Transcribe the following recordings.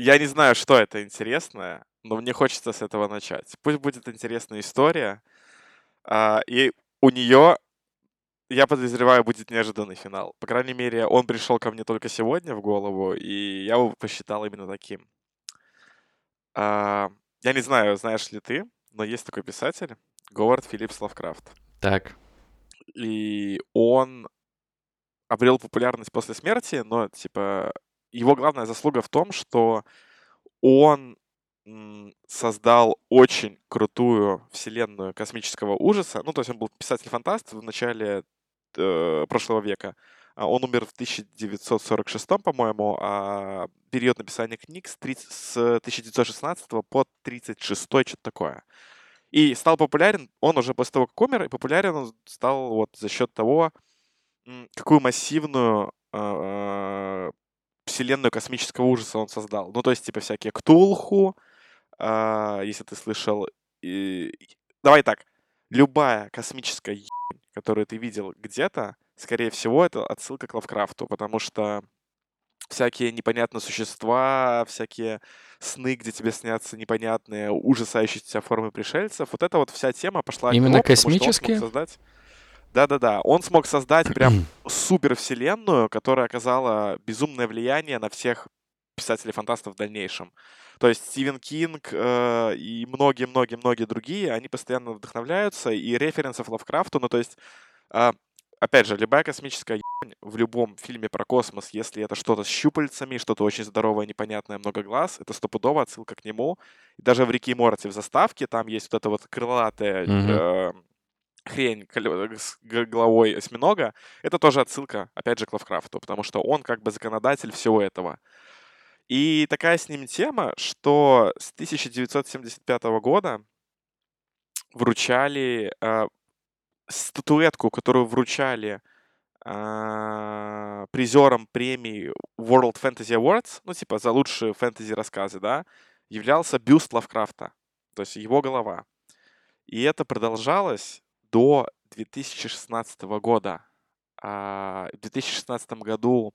Я не знаю, что это интересное, но мне хочется с этого начать. Пусть будет интересная история, а, и у нее, я подозреваю, будет неожиданный финал. По крайней мере, он пришел ко мне только сегодня в голову, и я его посчитал именно таким. А, я не знаю, знаешь ли ты, но есть такой писатель, Говард Филлипс Лавкрафт. Так. И он обрел популярность после смерти, но, типа, его главная заслуга в том, что он создал очень крутую вселенную космического ужаса. Ну, то есть он был писатель-фантаст в начале э, прошлого века. А он умер в 1946, по-моему, а период написания книг с, 30, с 1916 по 1936, что-то такое. И стал популярен он уже после того, как умер, и популярен он стал вот за счет того, какую массивную э, вселенную космического ужаса он создал. Ну, то есть, типа, всякие Ктулху, э, если ты слышал. И... Давай так. Любая космическая ебань, которую ты видел где-то, скорее всего, это отсылка к Лавкрафту, потому что всякие непонятные существа, всякие сны, где тебе снятся непонятные, ужасающиеся формы пришельцев. Вот эта вот вся тема пошла Именно него, космические? создать... Да-да-да, он смог создать прям супер вселенную, которая оказала безумное влияние на всех писателей-фантастов в дальнейшем. То есть Стивен Кинг э, и многие-многие-многие другие, они постоянно вдохновляются, и референсов Лавкрафту, ну то есть э, опять же, любая космическая ебань в любом фильме про космос, если это что-то с щупальцами, что-то очень здоровое, непонятное, много глаз, это стопудово отсылка к нему. И даже в Рике и Морти в заставке там есть вот эта вот крылатая mm-hmm. э, хрень с головой осьминога. Это тоже отсылка, опять же, к Лавкрафту, потому что он как бы законодатель всего этого. И такая с ним тема, что с 1975 года вручали э, статуэтку, которую вручали э, призерам премии World Fantasy Awards, ну, типа, за лучшие фэнтези-рассказы, да, являлся бюст Лавкрафта, то есть его голова. И это продолжалось до 2016 года. А в 2016 году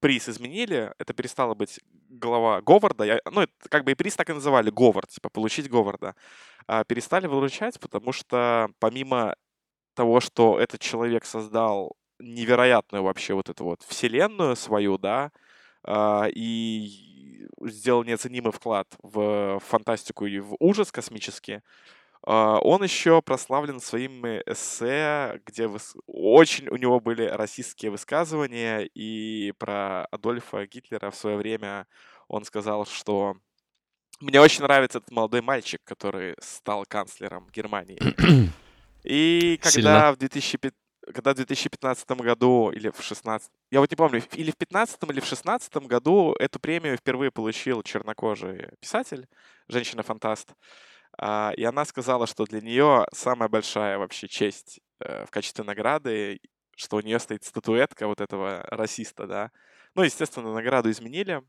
приз изменили, это перестало быть голова Говарда, я, ну, это, как бы и приз так и называли, Говард, типа, получить Говарда, а перестали выручать, потому что помимо того, что этот человек создал невероятную вообще вот эту вот вселенную свою, да, а, и сделал неоценимый вклад в фантастику и в ужас космический, он еще прославлен своими эссе, где выс... очень у него были расистские высказывания, и про Адольфа Гитлера в свое время он сказал, что мне очень нравится этот молодой мальчик, который стал канцлером Германии. И когда Сильно. в 2005 когда в 2015 году или в 16 я вот не помню, или в 15 или в 16 году эту премию впервые получил чернокожий писатель, женщина-фантаст. А, и она сказала, что для нее самая большая вообще честь э, в качестве награды, что у нее стоит статуэтка вот этого расиста, да. Ну, естественно, награду изменили.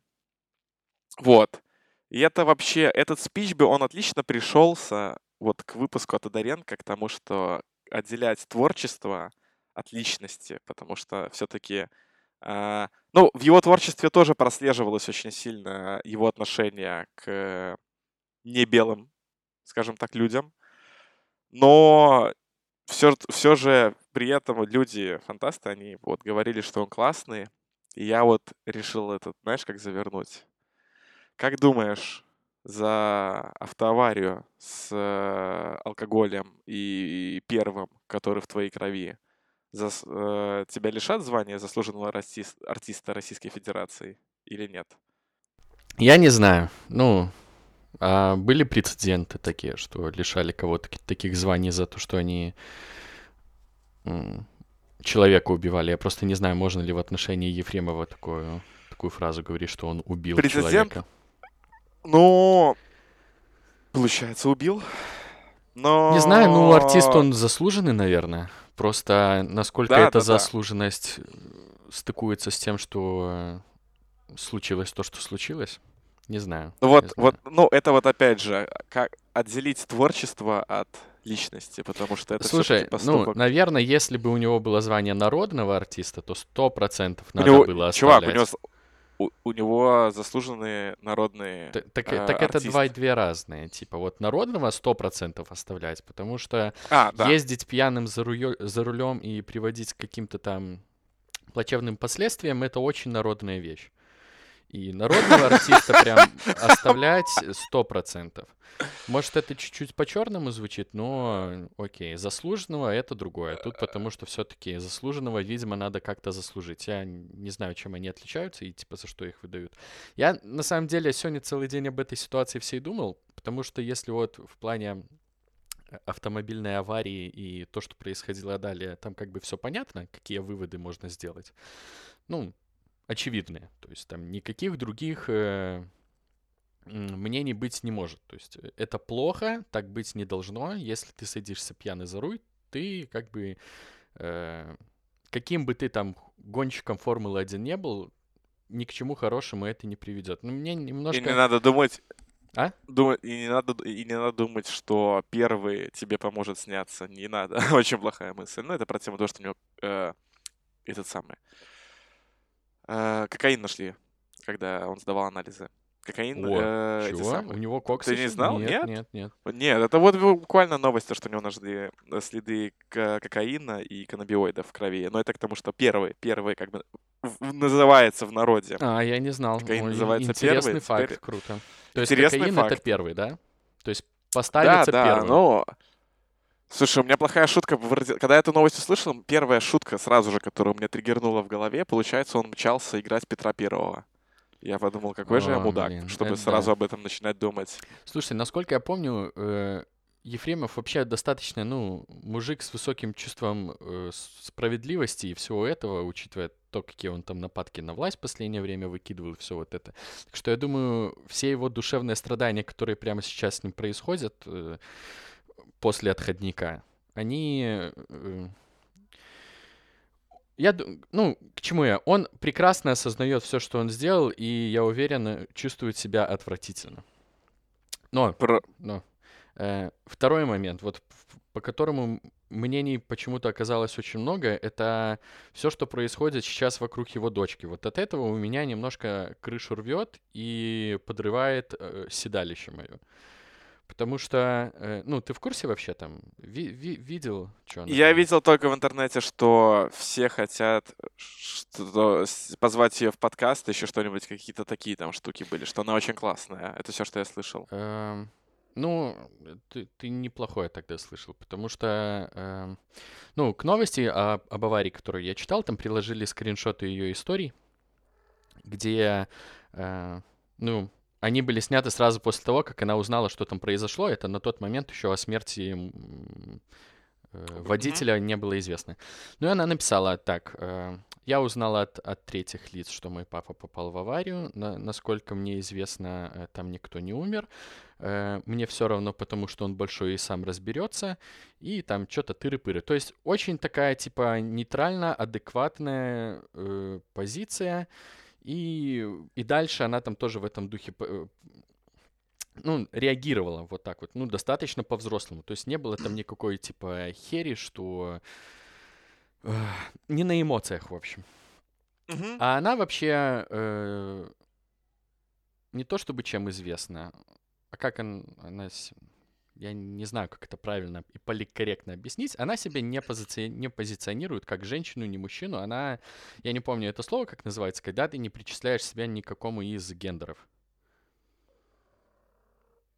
Вот. И это вообще, этот спич бы, он отлично пришелся вот к выпуску от Одаренко, к тому, что отделять творчество от личности, потому что все-таки, э, а, ну, в его творчестве тоже прослеживалось очень сильно его отношение к не белым скажем так, людям. Но все, все же при этом люди, фантасты, они вот говорили, что он классный. И я вот решил этот, знаешь, как завернуть. Как думаешь, за автоаварию с э, алкоголем и первым, который в твоей крови, за, э, тебя лишат звания заслуженного артист, артиста Российской Федерации или нет? Я не знаю. Ну, а были прецеденты такие, что лишали кого-то таких званий за то, что они человека убивали? Я просто не знаю, можно ли в отношении Ефремова такую, такую фразу говорить, что он убил Прецедент? человека. Ну, получается, убил. Но... Не знаю, ну, артист, он заслуженный, наверное. Просто насколько да, эта да, заслуженность да. стыкуется с тем, что случилось то, что случилось. Не знаю. Вот, не знаю. вот, ну, это вот опять же, как отделить творчество от личности, потому что это Слушай, ну, поступок... ну, наверное, если бы у него было звание народного артиста, то сто процентов надо него, было оставлять. Чувак, у него... у, у него заслуженные народные Так, так, э, так это два и две разные. Типа вот народного сто процентов оставлять, потому что а, да. ездить пьяным за, рулё, за рулем и приводить к каким-то там плачевным последствиям это очень народная вещь. И народного артиста прям оставлять сто процентов. Может, это чуть-чуть по-черному звучит, но окей, заслуженного это другое. Тут потому что все-таки заслуженного, видимо, надо как-то заслужить. Я не знаю, чем они отличаются и типа за что их выдают. Я на самом деле сегодня целый день об этой ситуации всей думал, потому что если вот в плане автомобильной аварии и то, что происходило далее, там как бы все понятно, какие выводы можно сделать. Ну, очевидные. То есть там никаких других э, мнений быть не может. То есть э, это плохо, так быть не должно. Если ты садишься пьяный за руль, ты как бы... Э, каким бы ты там гонщиком Формулы-1 не был, ни к чему хорошему это не приведет. Но мне немножко... И не надо думать... А? Думать, и, не надо, и не надо думать, что первый тебе поможет сняться. Не надо. Очень плохая мысль. Но это про тему того, что у него э, этот самый... Э, кокаин нашли, когда он сдавал анализы. Кокаин. О, э, чего? У него кокс Ты не знал? Нет, нет, нет. Нет, это вот буквально новость, что у него нашли э, следы кокаина и каннабиоидов в крови. Но это к тому, что первый, первый как бы называется в народе. А, я не знал. Кокаин Ой, называется интересный первый. факт, теперь... круто. То есть интересный кокаин факт. это первый, да? То есть поставится да, да, первым. но... Слушай, у меня плохая шутка. Когда я эту новость услышал, первая шутка сразу же, которая у меня триггернула в голове, получается, он мчался играть Петра Первого. Я подумал, какой же я мудак, блин, чтобы это сразу да. об этом начинать думать. Слушай, насколько я помню, э, Ефремов вообще достаточно, ну, мужик с высоким чувством э, справедливости и всего этого, учитывая то, какие он там нападки на власть в последнее время выкидывал, все вот это. Так что я думаю, все его душевные страдания, которые прямо сейчас с ним происходят э, после отходника, они э, я, ну, к чему я? Он прекрасно осознает все, что он сделал, и я уверен, чувствует себя отвратительно. Но, Про... но э, второй момент, вот по которому мнений почему-то оказалось очень много, это все, что происходит сейчас вокруг его дочки. Вот от этого у меня немножко крышу рвет и подрывает э, седалище мое. Потому что, э, ну, ты в курсе вообще там? Ви- ви- видел, что она Я видел только в интернете, что все хотят что позвать ее в подкаст, еще что-нибудь, какие-то такие там штуки были, что она очень классная. Это все, что я слышал. Эм, ну, ты, ты неплохое тогда слышал, потому что, эм, ну, к новости о- об аварии, которую я читал, там приложили скриншоты ее историй, где, э, ну, они были сняты сразу после того, как она узнала, что там произошло. Это на тот момент еще о смерти э, водителя не было известно. Ну и она написала так. Э, я узнала от, от третьих лиц, что мой папа попал в аварию. На, насколько мне известно, э, там никто не умер. Мне все равно, потому что он большой и сам разберется. И там что-то тыры-пыры. То есть очень такая, типа, нейтрально адекватная э, позиция. И, и дальше она там тоже в этом духе э, ну, реагировала вот так вот, ну, достаточно по-взрослому. То есть не было там никакой, типа, хери, что... Э, не на эмоциях, в общем. Mm-hmm. А она вообще э, не то чтобы чем известна, а как он, она я не знаю, как это правильно и поликорректно объяснить, она себя не, пози... не позиционирует как женщину, ни мужчину. Она, я не помню это слово, как называется, когда ты не причисляешь себя никакому из гендеров.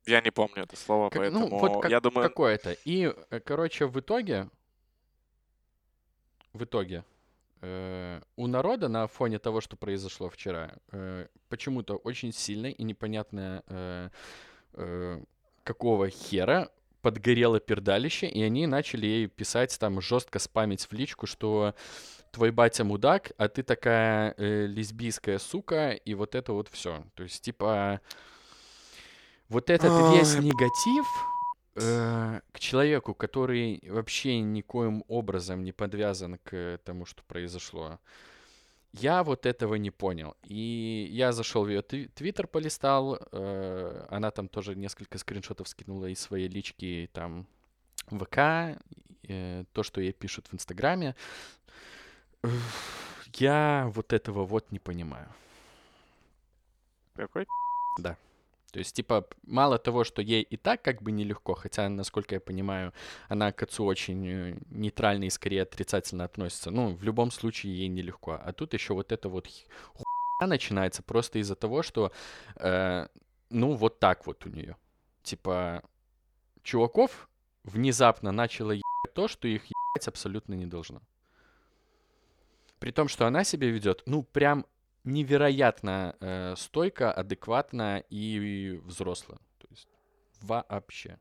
Я не помню это слово, как, ну, поэтому ну, вот как, я думаю... Какое это? И, э, короче, в итоге, в итоге, э, у народа на фоне того, что произошло вчера, э, почему-то очень сильно и непонятно э, э, какого хера подгорело пердалище, и они начали ей писать там жестко спамить в личку, что твой батя мудак, а ты такая э, лесбийская сука, и вот это вот все. То есть, типа, вот этот весь негатив э, к человеку, который вообще никоим образом не подвязан к тому, что произошло, я вот этого не понял. И я зашел в ее твиттер, полистал. Э, она там тоже несколько скриншотов скинула из своей лички, там, ВК, э, то, что ей пишут в Инстаграме. Я вот этого вот не понимаю. Какой Да. То есть, типа, мало того, что ей и так как бы нелегко, хотя, насколько я понимаю, она к отцу очень э, нейтрально и скорее отрицательно относится. Ну, в любом случае ей нелегко. А тут еще вот это вот хуйня начинается просто из-за того, что, э, ну, вот так вот у нее. Типа, чуваков внезапно начало ебать то, что их ебать абсолютно не должно. При том, что она себя ведет, ну, прям невероятно э, стойко, адекватно и взросло. То есть вообще.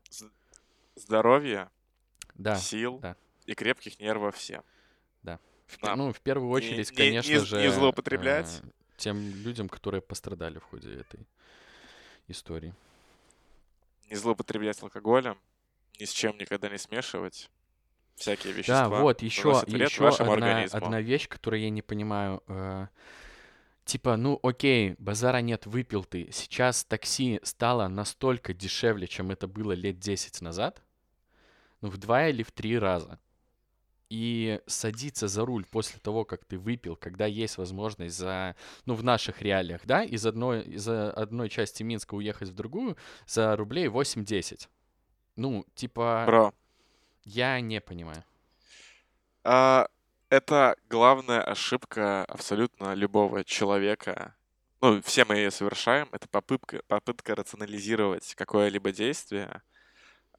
Здоровье, да, сил да. и крепких нервов всем. Да. В. Ну, в первую очередь, не, конечно не, же... Не злоупотреблять. Э, тем людям, которые пострадали в ходе этой истории. Не злоупотреблять алкоголем, ни с чем никогда не смешивать всякие вещества. Да, вот, еще, еще одна, одна вещь, которую я не понимаю. Э, Типа, ну окей, базара нет, выпил ты. Сейчас такси стало настолько дешевле, чем это было лет 10 назад. Ну, в два или в три раза. И садиться за руль после того, как ты выпил, когда есть возможность за, ну, в наших реалиях, да, из одной, из одной части Минска уехать в другую за рублей 8-10. Ну, типа... Бро. Я не понимаю. А, это главная ошибка абсолютно любого человека. Ну, все мы ее совершаем. Это попытка, попытка рационализировать какое-либо действие.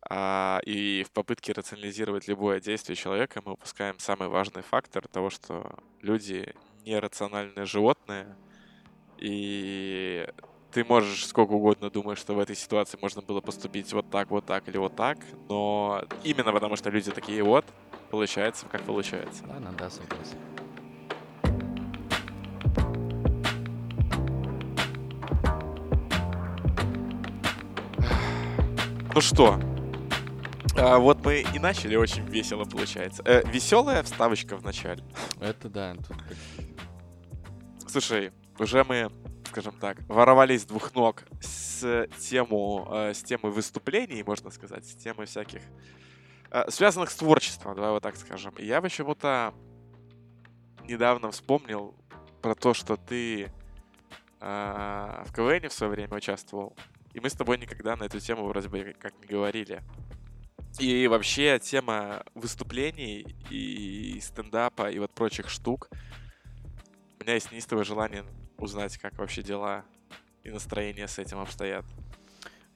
А, и в попытке рационализировать любое действие человека мы упускаем самый важный фактор того, что люди нерациональные животные. И ты можешь сколько угодно думать, что в этой ситуации можно было поступить вот так, вот так или вот так, но именно потому что люди такие вот, получается, как получается. Ладно, да, согласен. Ну что, а, вот мы и начали очень весело, получается. Э, веселая вставочка в начале. Это да. Тут... Слушай, уже мы, скажем так, воровались с двух ног с тему, э, с темы выступлений, можно сказать, с темы всяких связанных с творчеством, давай вот так скажем. Я почему-то недавно вспомнил про то, что ты э, в КВН в свое время участвовал. И мы с тобой никогда на эту тему вроде бы как не говорили. И вообще тема выступлений и стендапа и вот прочих штук. У меня есть неистовое желание узнать, как вообще дела и настроение с этим обстоят.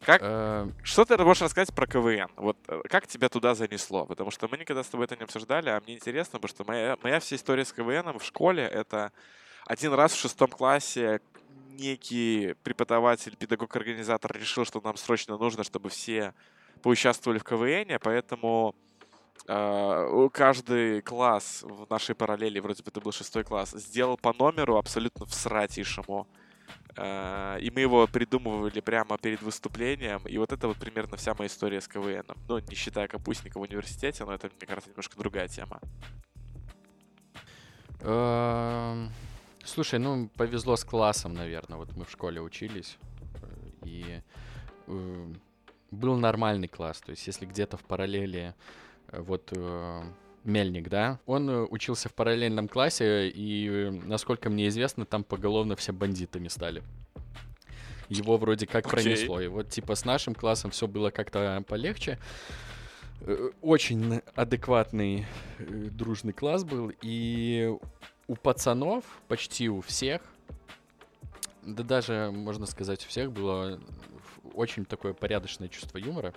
Как, э... Что ты можешь рассказать про КВН? Вот э, как тебя туда занесло? Потому что мы никогда с тобой это не обсуждали, а мне интересно, потому что моя, моя вся история с КВН в школе — это один раз в шестом классе некий преподаватель, педагог-организатор решил, что нам срочно нужно, чтобы все поучаствовали в КВН, поэтому Uh, каждый класс в нашей параллели, вроде бы это был шестой класс, сделал по номеру абсолютно всратейшему. Э, и мы его придумывали прямо перед выступлением. И вот это вот примерно вся моя история с КВН. Ну, не считая капустника в университете, но это, мне кажется, немножко другая тема. Эм, слушай, ну, повезло с классом, наверное. Вот мы в школе учились. И э, был нормальный класс. То есть, если где-то в параллели э, вот Мельник, да, он э, учился в параллельном классе, и, э, насколько мне известно, там поголовно все бандитами стали. Его вроде как okay. пронесло. И вот типа с нашим классом все было как-то полегче. Э, очень адекватный дружный класс был. И у пацанов, почти у всех, да даже, можно сказать, у всех было очень такое порядочное чувство юмора.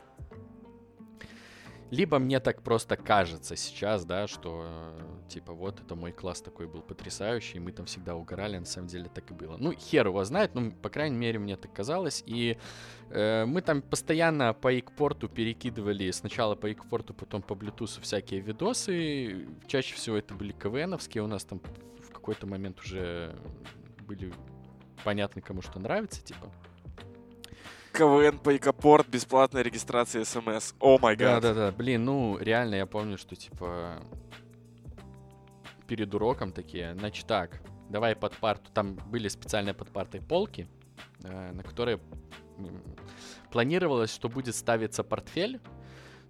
Либо мне так просто кажется сейчас, да, что э, типа вот это мой класс такой был потрясающий, мы там всегда угорали, на самом деле так и было. Ну, хер его знает, ну, по крайней мере, мне так казалось. И э, мы там постоянно по Икпорту перекидывали сначала по Икпорту, потом по Bluetooth всякие видосы. Чаще всего это были КВНовские, у нас там в какой-то момент уже были понятны, кому что нравится, типа. КВН Пайкопорт, бесплатная регистрация СМС. О май гад. Да-да-да, блин, ну, реально, я помню, что, типа, перед уроком такие, значит так, давай под парту, там были специальные под партой полки, э, на которые планировалось, что будет ставиться портфель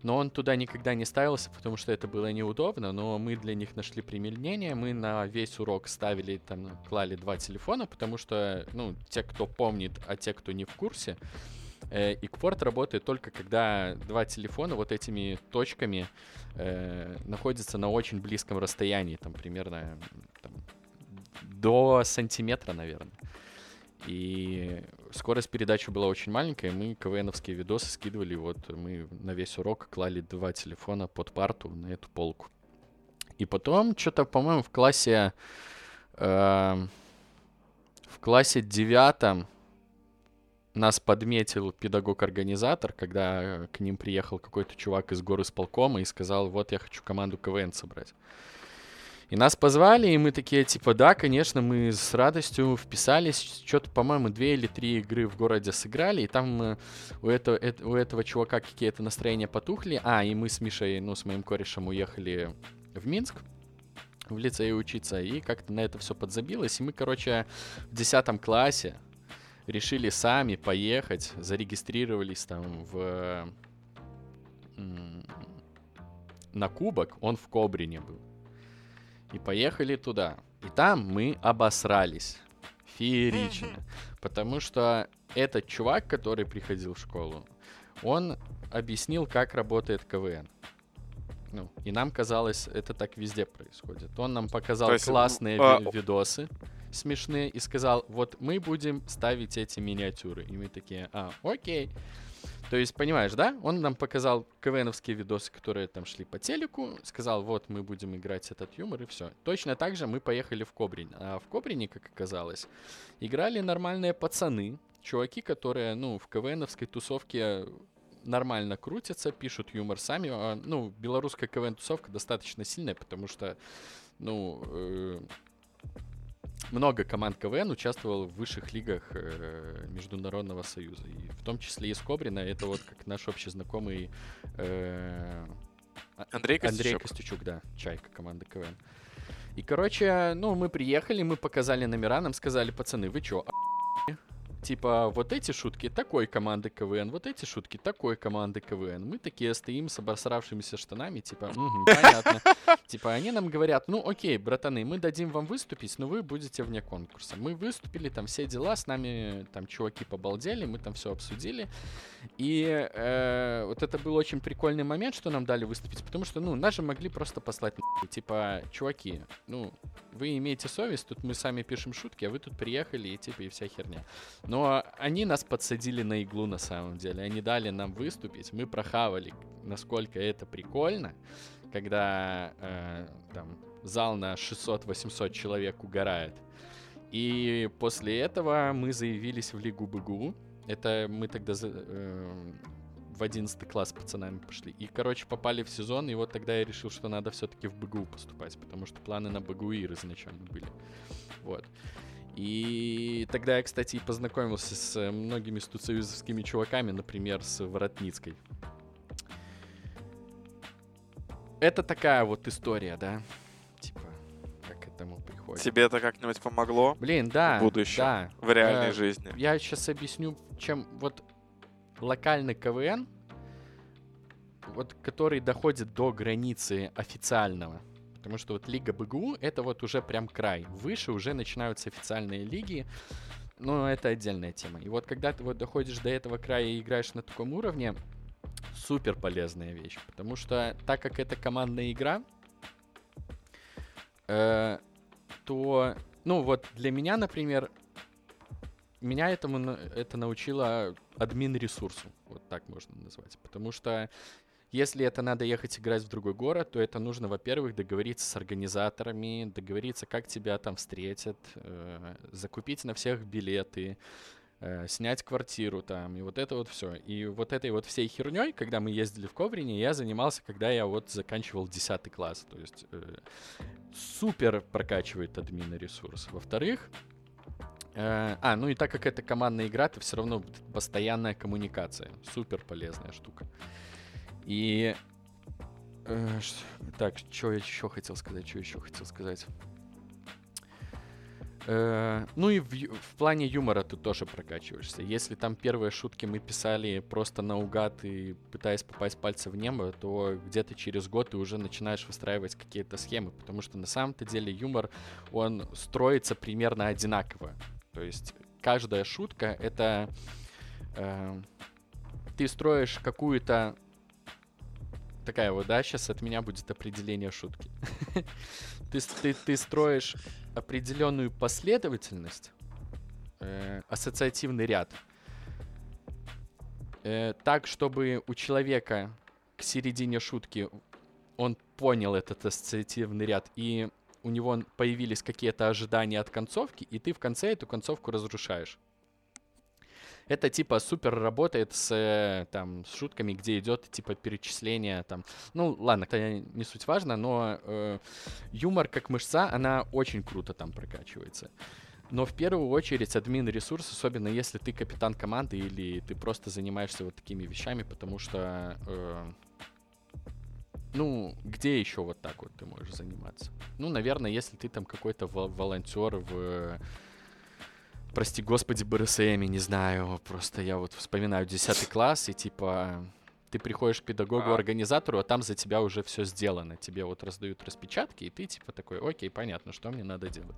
но он туда никогда не ставился, потому что это было неудобно, но мы для них нашли применение, мы на весь урок ставили, там, клали два телефона, потому что, ну, те, кто помнит, а те, кто не в курсе, э, Equport работает только когда два телефона вот этими точками э, находятся на очень близком расстоянии, там, примерно там, до сантиметра, наверное. И скорость передачи была очень маленькая, мы КВНовские видосы скидывали, вот мы на весь урок клали два телефона под парту на эту полку. И потом, что-то, по-моему, в классе... Э, в классе девятом нас подметил педагог-организатор, когда к ним приехал какой-то чувак из горы с полкома и сказал, вот я хочу команду КВН собрать. И нас позвали, и мы такие, типа, да, конечно, мы с радостью вписались. Что-то, по-моему, две или три игры в городе сыграли, и там э, у, этого, э, у этого чувака какие-то настроения потухли. А, и мы с Мишей, ну, с моим корешем уехали в Минск в лицее учиться, и как-то на это все подзабилось. И мы, короче, в 10 классе решили сами поехать, зарегистрировались там в... на кубок, он в Кобрине был. И поехали туда. И там мы обосрались. Феерично. Потому что этот чувак, который приходил в школу, он объяснил, как работает КВН. Ну, и нам казалось, это так везде происходит. Он нам показал есть, классные а... видосы смешные и сказал, вот мы будем ставить эти миниатюры. И мы такие, а, окей. То есть, понимаешь, да? Он нам показал КВНовские видосы, которые там шли по телеку, сказал, вот мы будем играть этот юмор, и все. Точно так же мы поехали в Кобрин. А в Кобрине, как оказалось, играли нормальные пацаны, чуваки, которые, ну, в КВНовской тусовке нормально крутятся, пишут юмор сами. А, ну, белорусская КВН-тусовка достаточно сильная, потому что, ну, э, много команд КВН участвовало в высших лигах э, Международного Союза. И в том числе из Кобрина. Это вот как наш общий знакомый э, Андрей Костючук. Андрей Костючук, да, Чайка, команда КВН. И, короче, ну, мы приехали, мы показали номера, нам сказали, пацаны, вы чё, Типа, вот эти шутки такой команды КВН, вот эти шутки такой команды КВН. Мы такие стоим с обосравшимися штанами, типа, угу, понятно. Типа, они нам говорят, ну окей, братаны, мы дадим вам выступить, но вы будете вне конкурса. Мы выступили, там все дела, с нами там чуваки побалдели, мы там все обсудили. И э, вот это был очень прикольный момент, что нам дали выступить, потому что, ну, нас же могли просто послать Типа, чуваки, ну, вы имеете совесть, тут мы сами пишем шутки, а вы тут приехали и типа и вся херня. Но они нас подсадили на иглу на самом деле. Они дали нам выступить. Мы прохавали, насколько это прикольно, когда э, там зал на 600-800 человек угорает. И после этого мы заявились в Лигу БГУ. Это мы тогда э, в 11 класс пацанами пошли. И, короче, попали в сезон, и вот тогда я решил, что надо все-таки в БГУ поступать, потому что планы на БГУИР изначально были. Вот. И тогда я, кстати, и познакомился с многими студсоюзовскими чуваками, например, с Воротницкой. Это такая вот история, да? Типа, как к этому приходит. Тебе это как-нибудь помогло? Блин, да. В будущем, да. в реальной э, жизни. Я сейчас объясню, чем вот локальный КВН, вот который доходит до границы официального. Потому что вот Лига БГУ — это вот уже прям край. Выше уже начинаются официальные лиги, но это отдельная тема. И вот когда ты вот доходишь до этого края и играешь на таком уровне, супер полезная вещь. Потому что так как это командная игра, э, то, ну вот для меня, например, меня этому это научило админ ресурсу, вот так можно назвать. Потому что если это надо ехать играть в другой город, то это нужно, во-первых, договориться с организаторами, договориться, как тебя там встретят, э, закупить на всех билеты, э, снять квартиру там, и вот это вот все. И вот этой вот всей херней, когда мы ездили в Коврине, я занимался, когда я вот заканчивал 10 класс. То есть э, супер прокачивает админа ресурс. Во-вторых, а, ну и так как это командная игра, то все равно постоянная коммуникация. Супер полезная штука. И... Э, так, что я еще хотел сказать? Что еще хотел сказать? Э, ну и в, в плане юмора ты тоже прокачиваешься. Если там первые шутки мы писали просто наугад и пытаясь попасть пальцем в небо, то где-то через год ты уже начинаешь выстраивать какие-то схемы, потому что на самом-то деле юмор, он строится примерно одинаково. То есть каждая шутка — это... Э, ты строишь какую-то такая вот, да, сейчас от меня будет определение шутки. ты, ты, ты строишь определенную последовательность, э, ассоциативный ряд, э, так, чтобы у человека к середине шутки он понял этот ассоциативный ряд, и у него появились какие-то ожидания от концовки, и ты в конце эту концовку разрушаешь. Это типа супер работает с, э, там, с шутками, где идет типа перечисление там. Ну, ладно, это не суть важно, но э, юмор как мышца, она очень круто там прокачивается. Но в первую очередь админ ресурс, особенно если ты капитан команды или ты просто занимаешься вот такими вещами, потому что э, ну, где еще вот так вот ты можешь заниматься? Ну, наверное, если ты там какой-то волонтер в прости господи, БРСМ, не знаю, просто я вот вспоминаю 10 класс, и типа ты приходишь к педагогу-организатору, а там за тебя уже все сделано. Тебе вот раздают распечатки, и ты типа такой, окей, понятно, что мне надо делать.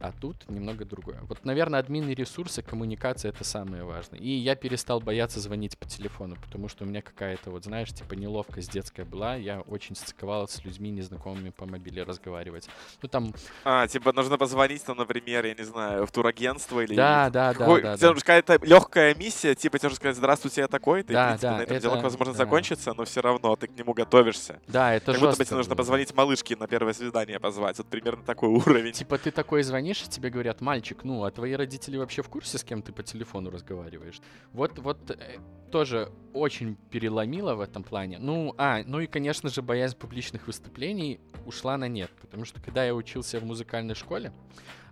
А тут немного другое. Вот, наверное, админы ресурсы, коммуникация — это самое важное. И я перестал бояться звонить по телефону, потому что у меня какая-то, вот знаешь, типа неловкость детская была. Я очень стыковалась с людьми незнакомыми по мобиле разговаривать. Ну, там... А, типа нужно позвонить, там, например, я не знаю, в турагентство или... Да, да, какой... да, да. Да. какая-то легкая миссия, типа тебе нужно сказать, здравствуйте, я такой, ты, да, в принципе, да, на этом это... диалог, возможно, да. закончится, но все равно ты к нему готовишься. Да, это Как будто бы тебе нужно позвонить малышке на первое свидание позвать. Вот примерно такой уровень. Типа ты такой звонишь, и тебе говорят, мальчик, ну, а твои родители вообще в курсе, с кем ты по телефону разговариваешь? Вот, вот э, тоже очень переломило в этом плане. Ну, а, ну и, конечно же, боязнь публичных выступлений ушла на нет, потому что когда я учился в музыкальной школе,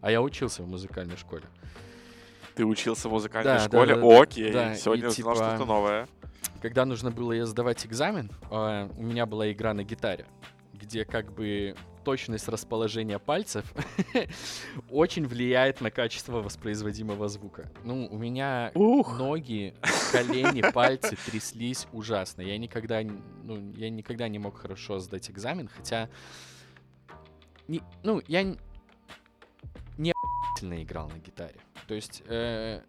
а я учился в музыкальной школе, ты учился в музыкальной да, школе? Да, да, Окей, да, сегодня и, узнал типа, что-то новое. Когда нужно было сдавать экзамен, э, у меня была игра на гитаре, где как бы точность расположения пальцев очень влияет на качество воспроизводимого звука. Ну, у меня Ух. ноги, колени, пальцы тряслись ужасно. Я никогда, ну, я никогда не мог хорошо сдать экзамен, хотя, не, ну, я не играл на гитаре. То есть э,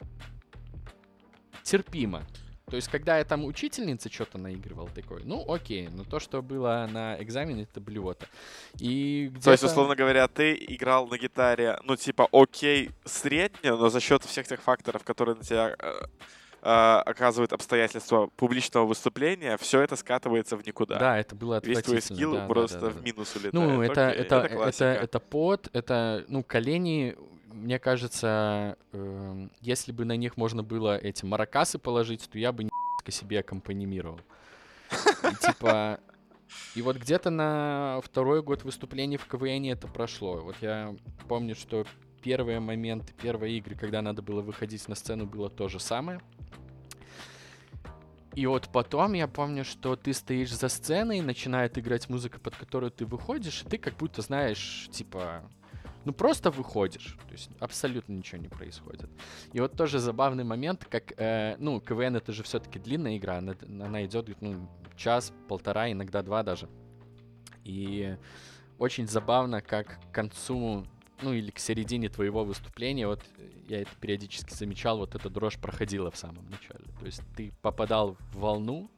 терпимо. То есть, когда я там учительница что-то наигрывал такой, ну окей, но то, что было на экзамене, это блювота. И То есть, условно говоря, ты играл на гитаре, ну типа окей, средне, но за счет всех тех факторов, которые на тебя э, э, оказывают обстоятельства публичного выступления, все это скатывается в никуда. Да, это было Весь твой скилл да, просто да, да, в минус улетает. Ну, это, окей, это, это, это, это пот, это, ну, колени мне кажется, э, если бы на них можно было эти маракасы положить, то я бы не себе аккомпанимировал. И, типа, и вот где-то на второй год выступлений в КВН это прошло. Вот я помню, что первые моменты, первые игры, когда надо было выходить на сцену, было то же самое. И вот потом я помню, что ты стоишь за сценой, начинает играть музыка, под которую ты выходишь, и ты как будто знаешь, типа, ну просто выходишь, то есть абсолютно ничего не происходит. И вот тоже забавный момент, как, э, ну, КВН это же все-таки длинная игра, она, она идет, ну, час, полтора, иногда два даже. И очень забавно, как к концу, ну или к середине твоего выступления, вот я это периодически замечал, вот эта дрожь проходила в самом начале. То есть ты попадал в волну,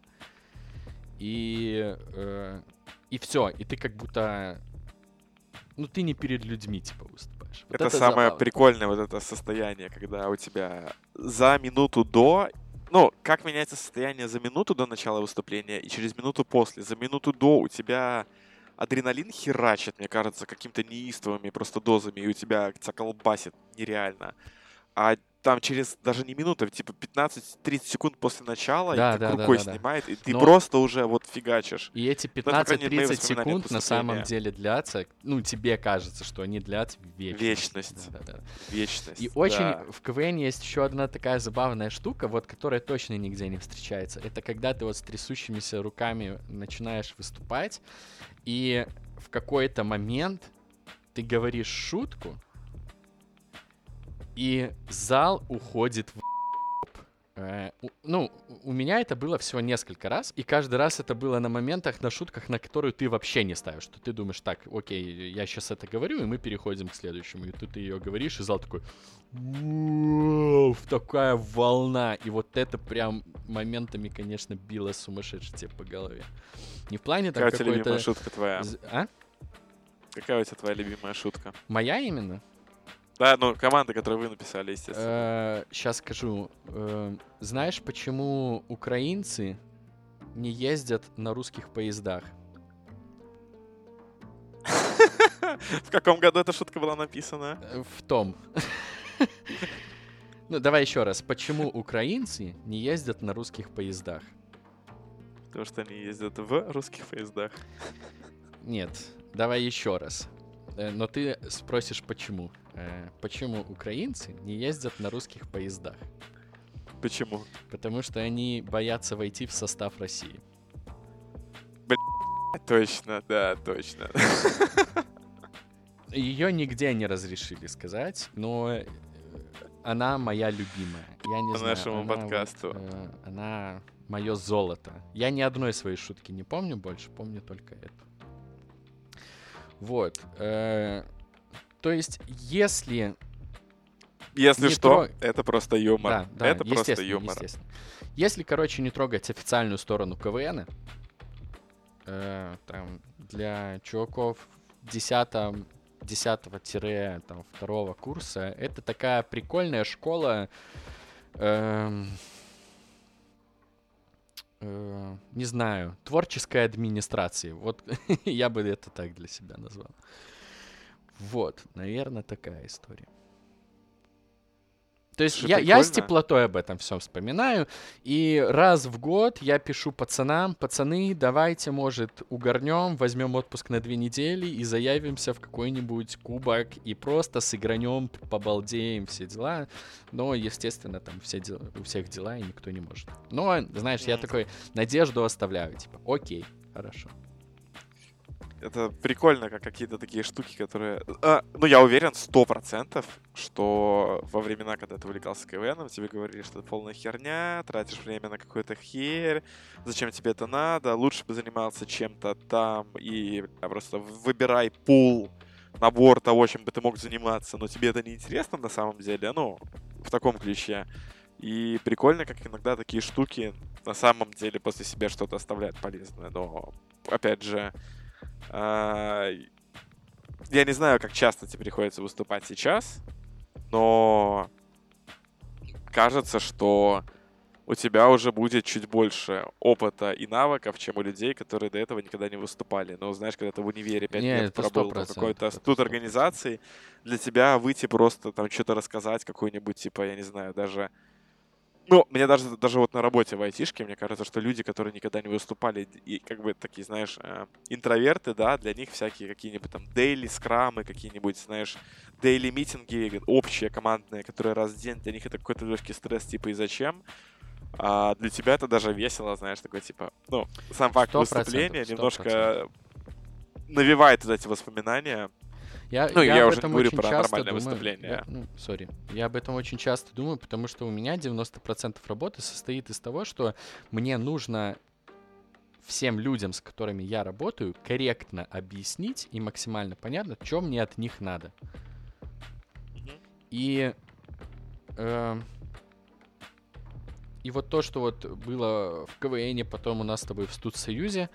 и, э, и все, и ты как будто ну ты не перед людьми, типа, выступаешь. Вот это, это самое забавно. прикольное вот это состояние, когда у тебя за минуту до ну, как меняется состояние за минуту до начала выступления и через минуту после. За минуту до у тебя адреналин херачит, мне кажется, какими-то неистовыми просто дозами, и у тебя колбасит нереально. А там через даже не минута, типа 15-30 секунд после начала, да, и да, рукой да, да, снимает, да. и ты Но... просто уже вот фигачишь. И эти 15-30 секунд на самом деле длятся, ну, тебе кажется, что они длятся вечность. Вечность. Да, да, да. Вечность, И очень в КВН есть еще одна такая забавная штука, вот которая точно нигде не встречается. Это когда ты вот с трясущимися руками начинаешь выступать, и в какой-то момент ты говоришь шутку, И зал уходит в Э, ну, у меня это было всего несколько раз, и каждый раз это было на моментах, на шутках, на которые ты вообще не ставишь, что ты думаешь, так, окей, я сейчас это говорю, и мы переходим к следующему, и тут ты ее говоришь, и зал такой, такая волна, и вот это прям моментами, конечно, било сумасшедше тебе по голове. Не в плане там какой-то... Шутка твоя? А? Какая у тебя твоя любимая шутка? Моя именно? Да, ну, команды, которые вы написали, естественно. Сейчас скажу. Э, знаешь, почему украинцы не ездят на русских поездах? В каком году эта шутка была написана? Э, в том. Ну, давай еще раз. Почему украинцы не ездят на русских поездах? Потому что они ездят в русских поездах. Нет, давай еще раз. Э, но ты спросишь, почему. Э, почему украинцы не ездят на русских поездах? Почему? Потому что они боятся войти в состав России. Блин, точно, да, точно. Ее нигде не разрешили сказать, но э, она моя любимая. Я не По знаю, нашему она подкасту. Вот, э, она мое золото. Я ни одной своей шутки не помню больше, помню только эту. Вот. Э, то есть, если... Если что, трог... это просто юмор. Да, да, это просто юмор. Если, короче, не трогать официальную сторону КВН, э, там, для чуваков 10 10-2 курса, это такая прикольная школа э, э, не знаю, творческой администрации. Вот я бы это так для себя назвал. Вот, наверное, такая история. То есть я, я с теплотой об этом все вспоминаю. И раз в год я пишу пацанам, пацаны, давайте, может, угорнем, возьмем отпуск на две недели и заявимся в какой-нибудь кубок и просто сыгранем, побалдеем, все дела. Но, естественно, там все дела, у всех дела, и никто не может. Но, знаешь, я такой надежду оставляю, типа, окей, хорошо это прикольно, как какие-то такие штуки, которые... А, ну, я уверен, сто процентов, что во времена, когда ты увлекался КВНом, тебе говорили, что это полная херня, тратишь время на какую-то херь, зачем тебе это надо, лучше бы занимался чем-то там и просто выбирай пул, набор того, чем бы ты мог заниматься, но тебе это не интересно на самом деле, ну, в таком ключе. И прикольно, как иногда такие штуки на самом деле после себя что-то оставляют полезное. Но, опять же, а, я не знаю, как часто тебе приходится выступать сейчас, но кажется, что у тебя уже будет чуть больше опыта и навыков, чем у людей, которые до этого никогда не выступали. Но знаешь, когда ты в универе 5 не, лет пробыл в какой-то тут организации, для тебя выйти просто там что-то рассказать, какой-нибудь, типа, я не знаю, даже ну, мне даже, даже вот на работе в айтишке, мне кажется, что люди, которые никогда не выступали, и как бы такие, знаешь, э, интроверты, да, для них всякие какие-нибудь там дейли скрамы, какие-нибудь, знаешь, дейли митинги общие, командные, которые раз в день, для них это какой-то легкий стресс, типа, и зачем? А для тебя это даже весело, знаешь, такой, типа, ну, сам факт выступления 100%. немножко навевает вот эти воспоминания, я, ну, я, я уже говорю про нормальное думаю, выступление. Я, ну, сори. Я об этом очень часто думаю, потому что у меня 90% работы состоит из того, что мне нужно всем людям, с которыми я работаю, корректно объяснить и максимально понятно, что мне от них надо. И э, и вот то, что вот было в КВН, потом у нас с тобой в Студсоюзе,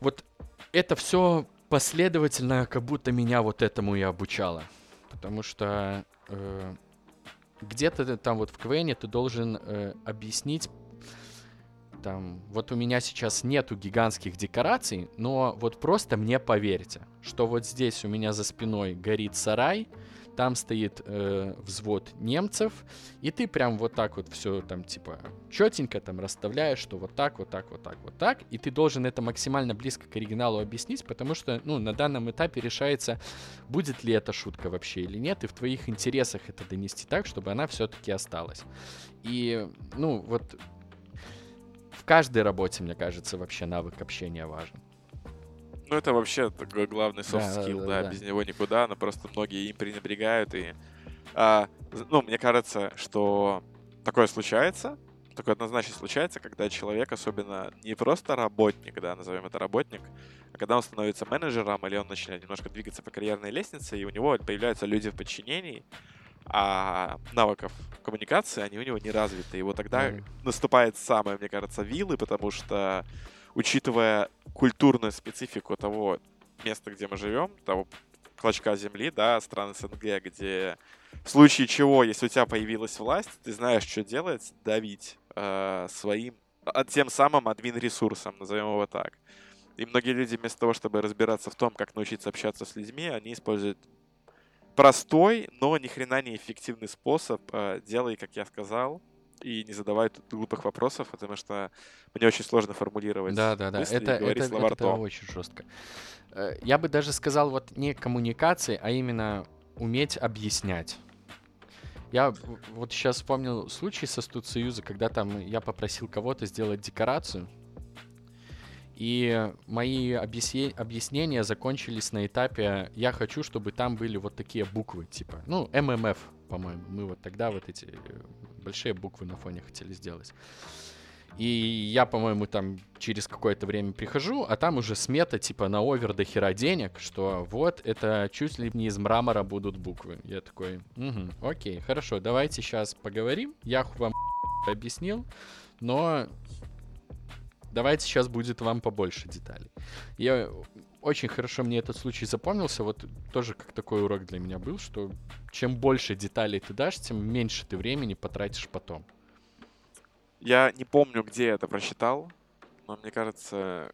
вот это все последовательно, как будто меня вот этому и обучало. Потому что э, где-то там вот в КВН ты должен э, объяснить там, вот у меня сейчас нету гигантских декораций, но вот просто мне поверьте, что вот здесь у меня за спиной горит сарай, там стоит э, взвод немцев, и ты прям вот так вот все там типа четенько там расставляешь, что вот так, вот так, вот так, вот так, и ты должен это максимально близко к оригиналу объяснить, потому что, ну, на данном этапе решается, будет ли эта шутка вообще или нет, и в твоих интересах это донести так, чтобы она все-таки осталась. И, ну, вот в каждой работе, мне кажется, вообще навык общения важен. Ну, это вообще главный soft skill, да, да, да, да, без него никуда, но просто многие им пренебрегают, и А, ну, мне кажется, что такое случается, такое однозначно случается, когда человек, особенно не просто работник, да, назовем это работник, а когда он становится менеджером или он начинает немножко двигаться по карьерной лестнице, и у него появляются люди в подчинении, а навыков коммуникации, они у него не развиты. И вот тогда mm. наступает самое, мне кажется, вилы, потому что, учитывая культурную специфику того места, где мы живем, того клочка земли, да, страны СНГ, где в случае чего, если у тебя появилась власть, ты знаешь, что делать, давить э, своим, а, тем самым админ-ресурсом, назовем его так. И многие люди вместо того, чтобы разбираться в том, как научиться общаться с людьми, они используют простой, но ни хрена не эффективный способ. Э, делай, как я сказал, и не задавай глупых вопросов, потому что мне очень сложно формулировать. Да, да, да. Это, это, это, это очень жестко. Э, я бы даже сказал, вот не коммуникации, а именно уметь объяснять. Я вот сейчас вспомнил случай со Студсоюза, когда там я попросил кого-то сделать декорацию, и мои объясне- объяснения закончились на этапе «я хочу, чтобы там были вот такие буквы», типа, ну, ММФ, по-моему. Мы вот тогда вот эти э, большие буквы на фоне хотели сделать. И я, по-моему, там через какое-то время прихожу, а там уже смета типа на овер до хера денег, что вот это чуть ли не из мрамора будут буквы. Я такой, угу, окей, хорошо, давайте сейчас поговорим. Я вам объяснил, но давайте сейчас будет вам побольше деталей. Я очень хорошо мне этот случай запомнился. Вот тоже как такой урок для меня был, что чем больше деталей ты дашь, тем меньше ты времени потратишь потом. Я не помню, где я это прочитал, но мне кажется,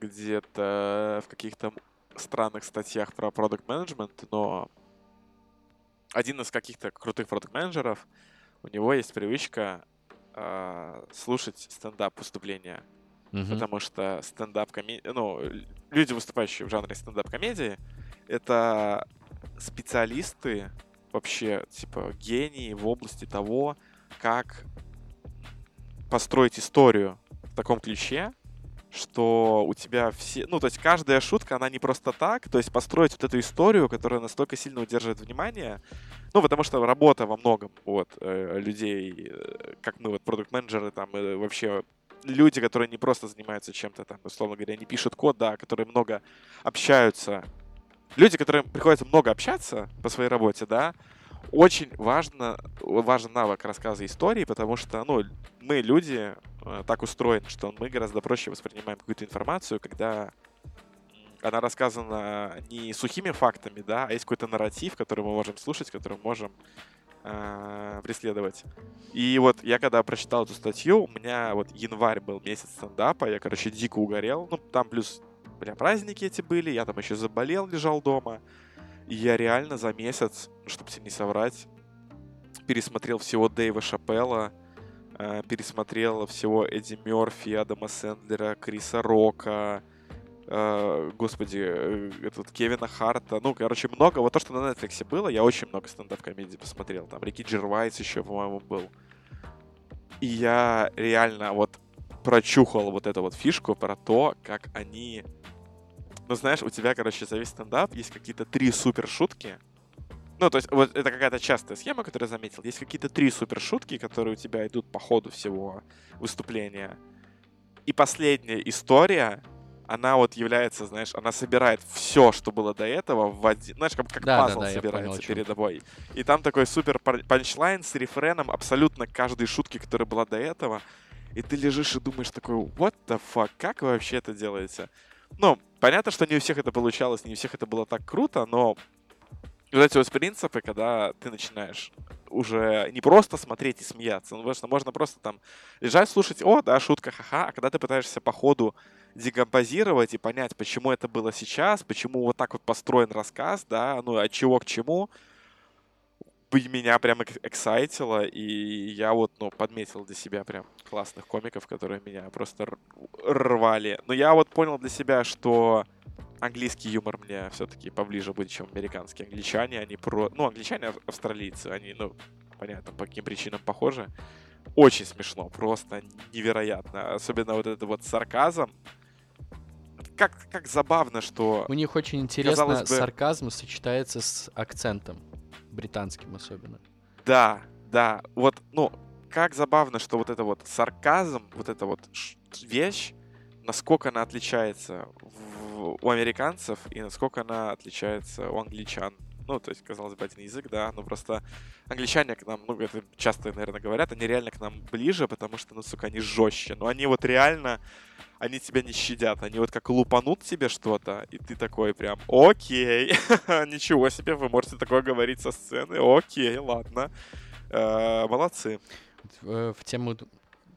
где-то в каких-то странных статьях про продукт менеджмент но один из каких-то крутых продукт менеджеров у него есть привычка э, слушать стендап выступления Mm-hmm. Потому что стендап-комедия... Ну, люди, выступающие в жанре стендап-комедии, это специалисты, вообще, типа, гении в области того, как построить историю в таком ключе, что у тебя все... Ну, то есть каждая шутка, она не просто так. То есть построить вот эту историю, которая настолько сильно удерживает внимание. Ну, потому что работа во многом вот э, людей, э, как мы вот продукт-менеджеры, там, и вообще люди, которые не просто занимаются чем-то там, условно говоря, не пишут код, да, которые много общаются. Люди, которым приходится много общаться по своей работе, да, очень важно, важен навык рассказа истории, потому что, ну, мы, люди, э, так устроены, что мы гораздо проще воспринимаем какую-то информацию, когда она рассказана не сухими фактами, да, а есть какой-то нарратив, который мы можем слушать, который мы можем э, преследовать. И вот я когда прочитал эту статью, у меня вот январь был месяц стендапа, я, короче, дико угорел. Ну, там плюс, бля, праздники эти были, я там еще заболел, лежал дома. И я реально за месяц, чтобы тебе не соврать, пересмотрел всего Дэйва Шапелла, э, пересмотрел всего Эдди Мерфи, Адама Сэндлера, Криса Рока, э, господи, э, этот Кевина Харта. Ну, короче, много. Вот то, что на Netflix было, я очень много стендап-комедий посмотрел. Там Рики Джервайс еще, по-моему, был. И я реально вот прочухал вот эту вот фишку про то, как они... Ну, знаешь, у тебя, короче, за весь стендап есть какие-то три супер шутки. Ну, то есть, вот это какая-то частая схема, которую я заметил. Есть какие-то три супер шутки, которые у тебя идут по ходу всего выступления. И последняя история, она вот является, знаешь, она собирает все, что было до этого в один... Знаешь, как, как да, пазл да, да, собирается понял, перед тобой. И там такой супер панчлайн с рефреном абсолютно каждой шутки, которая была до этого. И ты лежишь и думаешь такой, what the fuck, как вы вообще это делаете? Ну, понятно, что не у всех это получалось, не у всех это было так круто, но вот эти вот принципы, когда ты начинаешь уже не просто смотреть и смеяться, ну, потому что можно просто там лежать, слушать, о, да, шутка, ха-ха, а когда ты пытаешься по ходу декомпозировать и понять, почему это было сейчас, почему вот так вот построен рассказ, да, ну, от чего к чему, меня прям эксайтило, и я вот, ну, подметил для себя прям классных комиков, которые меня просто рвали. Но я вот понял для себя, что английский юмор мне все-таки поближе будет, чем американские англичане. Они про... Ну, англичане австралийцы, они, ну, понятно, по каким причинам похожи. Очень смешно, просто невероятно. Особенно вот этот вот сарказм. Как, как забавно, что... У них очень интересно, бы... сарказм сочетается с акцентом британским особенно. Да, да. Вот, ну, как забавно, что вот это вот сарказм, вот эта вот вещь, насколько она отличается в, у американцев и насколько она отличается у англичан. Ну, то есть, казалось бы, один язык, да, но просто англичане к нам, ну, это часто, наверное, говорят, они реально к нам ближе, потому что, ну, сука, они жестче. Но они вот реально, они тебя не щадят. Они вот как лупанут тебе что-то, и ты такой прям, окей, ничего себе, вы можете такое говорить со сцены, окей, ладно. Э, молодцы. В, в тему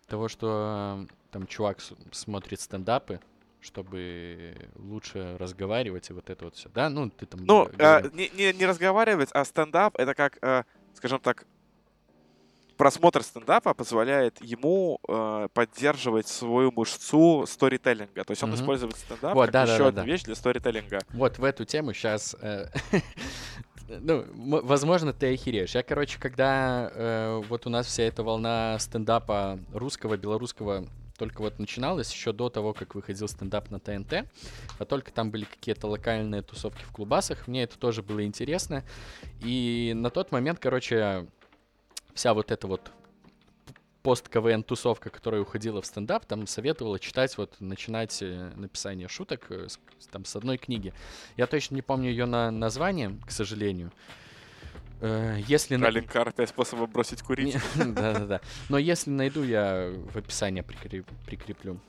того, что там чувак смотрит стендапы, чтобы лучше разговаривать и вот это вот все. Да, ну ты там. Ну, э, не, не, не разговаривать, а стендап это как, э, скажем так, просмотр стендапа позволяет ему э, поддерживать свою мышцу сторителлинга. То есть он mm-hmm. использует стендап вот, как да, еще да, одну да. вещь для сторителлинга. Вот в эту тему сейчас. Э, ну, возможно, ты охереешь. Я, короче, когда э, вот у нас вся эта волна стендапа русского, белорусского только вот начиналось еще до того, как выходил стендап на ТНТ, а только там были какие-то локальные тусовки в клубасах, мне это тоже было интересно. И на тот момент, короче, вся вот эта вот пост-КВН тусовка, которая уходила в стендап, там советовала читать, вот начинать э, написание шуток э, с, там с одной книги. Я точно не помню ее на название, к сожалению. Э, если... Алинкар, пять способов бросить курить. Да-да-да. Но если найду, я в описании прикреплю.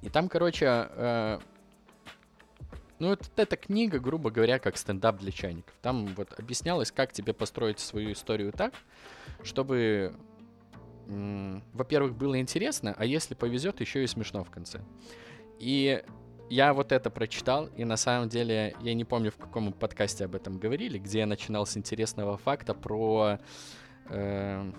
И там, короче, э, ну, вот эта книга, грубо говоря, как стендап для чайников. Там вот объяснялось, как тебе построить свою историю так, чтобы, во-первых, было интересно, а если повезет, еще и смешно в конце. И я вот это прочитал, и на самом деле, я не помню, в каком подкасте об этом говорили, где я начинал с интересного факта про... Э,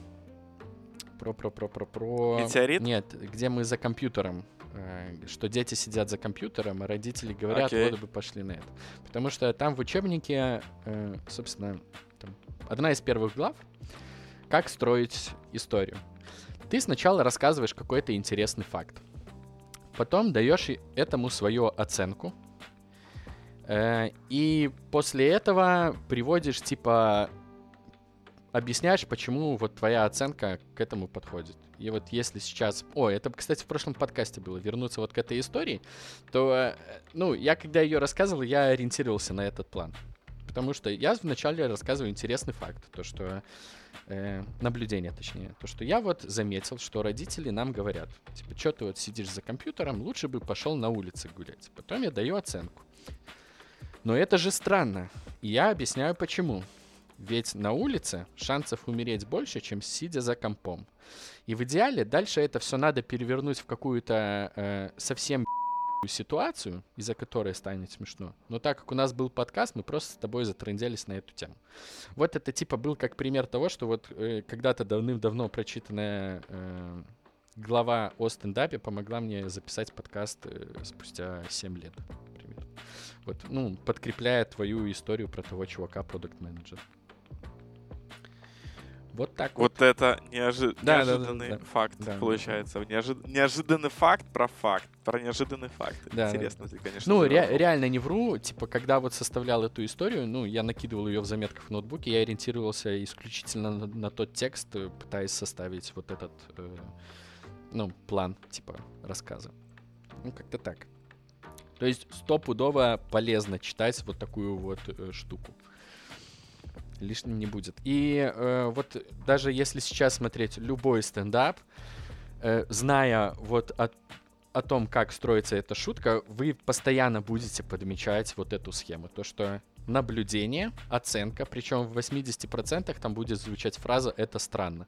про, про, про, про, про... Метеорит? Нет, где мы за компьютером э, что дети сидят за компьютером, а родители говорят, okay. вот бы пошли на это. Потому что там в учебнике, э, собственно, там, одна из первых глав, как строить историю. Ты сначала рассказываешь какой-то интересный факт. Потом даешь этому свою оценку. Э, и после этого приводишь, типа, объясняешь, почему вот твоя оценка к этому подходит. И вот если сейчас... О, это, кстати, в прошлом подкасте было, вернуться вот к этой истории, то, э, ну, я когда ее рассказывал, я ориентировался на этот план. Потому что я вначале рассказываю интересный факт, то, что э, наблюдение, точнее, то, что я вот заметил, что родители нам говорят, типа, что ты вот сидишь за компьютером, лучше бы пошел на улице гулять. Потом я даю оценку. Но это же странно. И я объясняю почему. Ведь на улице шансов умереть больше, чем сидя за компом. И в идеале дальше это все надо перевернуть в какую-то э, совсем ситуацию, из-за которой станет смешно. Но так как у нас был подкаст, мы просто с тобой затрендялись на эту тему. Вот это типа был как пример того, что вот э, когда-то давным-давно прочитанная э, глава о стендапе помогла мне записать подкаст э, спустя 7 лет, например. Вот, ну, подкрепляя твою историю про того чувака, продукт менеджер вот так вот. Вот это неожи... да, неожиданный да, да, факт да, получается. Да. Неожи... Неожиданный факт про факт. Про неожиданный факт. Да, Интересно, да. конечно. Ну, ре- реально не вру. Типа, когда вот составлял эту историю, ну, я накидывал ее в заметках в ноутбуке, я ориентировался исключительно на, на тот текст, э, пытаясь составить вот этот, э, ну, план, типа, рассказа. Ну, как-то так. То есть стопудово полезно читать вот такую вот э, штуку лишним не будет. И э, вот даже если сейчас смотреть любой стендап, э, зная вот о, о том, как строится эта шутка, вы постоянно будете подмечать вот эту схему. То, что наблюдение, оценка, причем в 80% там будет звучать фраза «это странно»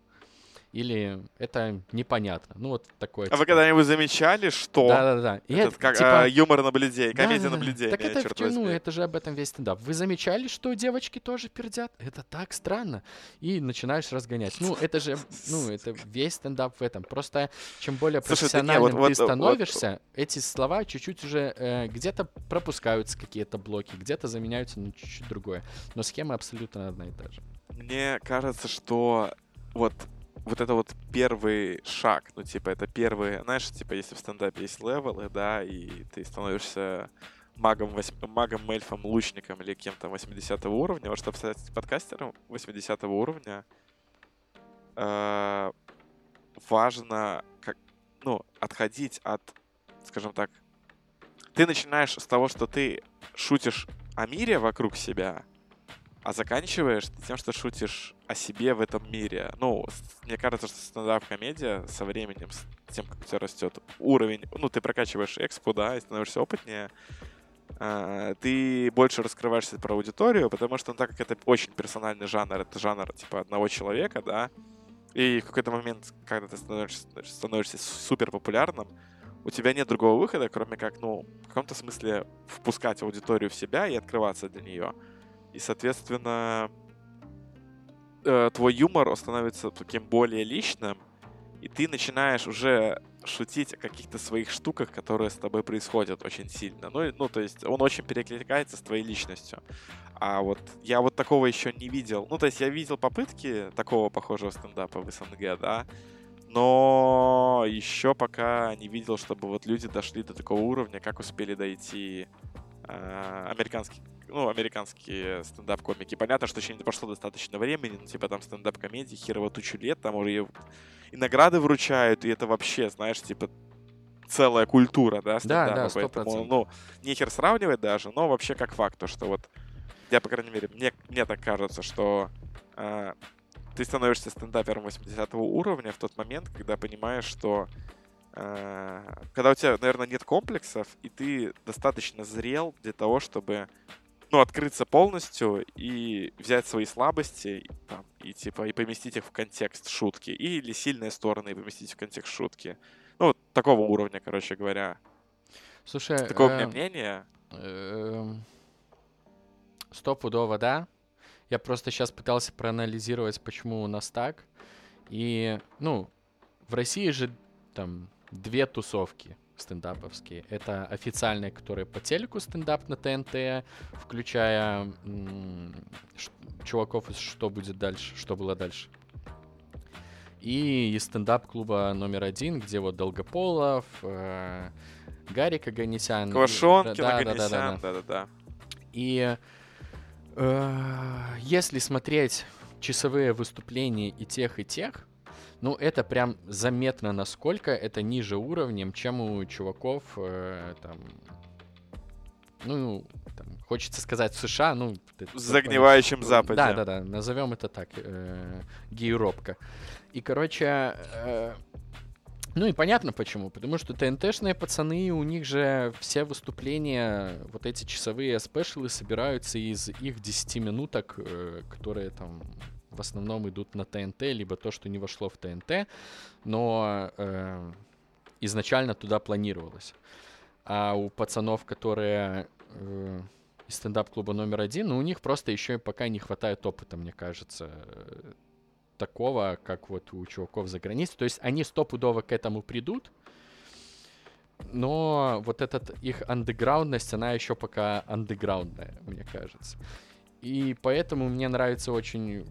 или это непонятно. Ну, вот такое. А типа. вы когда-нибудь замечали, что... Да-да-да. Это, это как типа... а, юмор наблюдения, комедия да, наблюдения. Так это, ну, это же об этом весь стендап. Вы замечали, что девочки тоже пердят? Это так странно. И начинаешь разгонять. Ну, это же, ну, это весь стендап в этом. Просто чем более профессиональным Слушай, не, вот, ты вот, становишься, вот, эти слова чуть-чуть уже э, где-то пропускаются какие-то блоки, где-то заменяются на чуть-чуть другое. Но схема абсолютно одна и та же. Мне кажется, что вот вот это вот первый шаг, ну, типа, это первый, знаешь, типа, если в стендапе есть левелы, да, и ты становишься магом, магом, эльфом, лучником или кем-то 80 уровня, вот чтобы стать подкастером 80 уровня, э, важно как, ну, отходить от, скажем так, ты начинаешь с того, что ты шутишь о мире вокруг себя, а заканчиваешь тем, что шутишь о себе в этом мире. Ну, мне кажется, что стендап-комедия со временем, с тем, как у тебя растет уровень, ну, ты прокачиваешь экспу, да, и становишься опытнее, а, ты больше раскрываешься про аудиторию, потому что, ну, так как это очень персональный жанр, это жанр, типа, одного человека, да, и в какой-то момент, когда ты становишься, становишься супер популярным, у тебя нет другого выхода, кроме как, ну, в каком-то смысле впускать аудиторию в себя и открываться для нее. И, соответственно, э, твой юмор становится таким более личным, и ты начинаешь уже шутить о каких-то своих штуках, которые с тобой происходят очень сильно. Ну, ну, то есть он очень перекликается с твоей личностью. А вот я вот такого еще не видел. Ну, то есть я видел попытки такого похожего стендапа в СНГ, да, но еще пока не видел, чтобы вот люди дошли до такого уровня, как успели дойти э, американские ну, американские стендап-комики. Понятно, что еще не прошло достаточно времени, ну, типа там стендап-комедии, херово тучу лет, там уже и награды вручают, и это вообще, знаешь, типа целая культура, да, стендапа. Да, да, 100%. Поэтому, ну, нехер сравнивать даже, но вообще как факт, то, что вот я, по крайней мере, мне, мне так кажется, что э, ты становишься стендапером 80 уровня в тот момент, когда понимаешь, что э, когда у тебя, наверное, нет комплексов, и ты достаточно зрел для того, чтобы ну, открыться полностью и взять свои слабости и, там, и типа и поместить их в контекст шутки. Или сильные стороны и поместить в контекст шутки. Ну, вот такого уровня, короче говоря. Слушай, такое у меня эм, мнение. Эм, стопудово, да. Я просто сейчас пытался проанализировать, почему у нас так. И, ну, в России же там две тусовки стендаповские. Это официальные, которые по телеку стендап на ТНТ, включая чуваков из «Что будет дальше?», «Что было дальше?». И из стендап-клуба номер один, где вот Долгополов, э, Гарик Аганесян. Квашонкин, да, Аганесян, да-да-да. И э, если смотреть часовые выступления и тех, и тех, ну, это прям заметно, насколько это ниже уровнем, чем у чуваков э, там, ну, там, хочется сказать США, ну... В загнивающем Западе. Да, да, да, назовем это так, э, гейропка. И, короче, э, ну и понятно почему. Потому что ТНТшные пацаны, у них же все выступления, вот эти часовые спешлы собираются из их 10 минуток, э, которые там в основном идут на ТНТ, либо то, что не вошло в ТНТ, но э, изначально туда планировалось. А у пацанов, которые э, из стендап-клуба номер один, ну, у них просто еще пока не хватает опыта, мне кажется, такого, как вот у чуваков за границей. То есть они стопудово к этому придут, но вот этот их андеграундность, она еще пока андеграундная, мне кажется. И поэтому мне нравится очень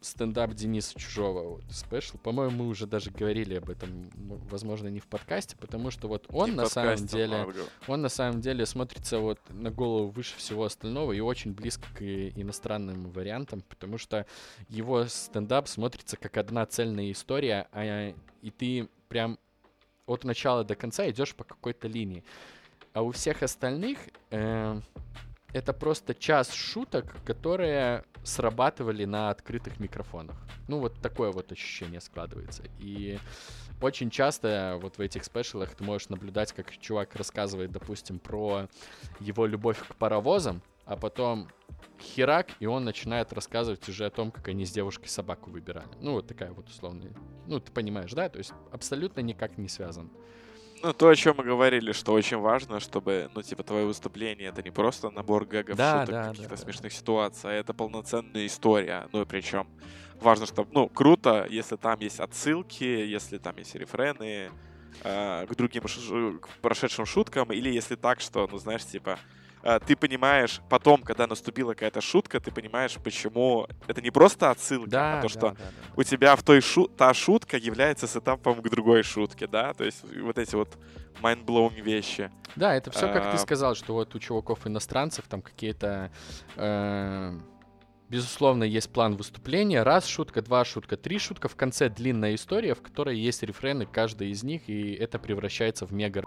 стендап Дениса Чужого, вот, спешл. По-моему, мы уже даже говорили об этом, возможно, не в подкасте, потому что вот он не на самом деле, он на самом деле смотрится вот на голову выше всего остального и очень близко к иностранным вариантам, потому что его стендап смотрится как одна цельная история, а и ты прям от начала до конца идешь по какой-то линии. А у всех остальных э, это просто час шуток, которые срабатывали на открытых микрофонах. Ну, вот такое вот ощущение складывается. И очень часто вот в этих спешалах ты можешь наблюдать, как чувак рассказывает, допустим, про его любовь к паровозам, а потом херак, и он начинает рассказывать уже о том, как они с девушкой собаку выбирали. Ну, вот такая вот условная. Ну, ты понимаешь, да? То есть абсолютно никак не связан. Ну, то, о чем мы говорили, что очень важно, чтобы, ну, типа, твое выступление это не просто набор гэгов, да, шуток, да, каких-то да, смешных да. ситуаций, а это полноценная история. Ну, и причем важно, чтобы, ну, круто, если там есть отсылки, если там есть рефрены э, к другим к прошедшим шуткам, или если так, что, ну, знаешь, типа, ты понимаешь потом, когда наступила какая-то шутка, ты понимаешь, почему это не просто отсылка, да, а то, да, что да, да, да. у тебя в той шу та шутка является сетапом к другой шутке, да, то есть вот эти вот mind-blowing вещи. Да, это все, как а... ты сказал, что вот у чуваков иностранцев там какие-то э Безусловно, есть план выступления. Раз шутка, два шутка, три шутка. В конце длинная история, в которой есть рефрены каждой из них, и это превращается в мега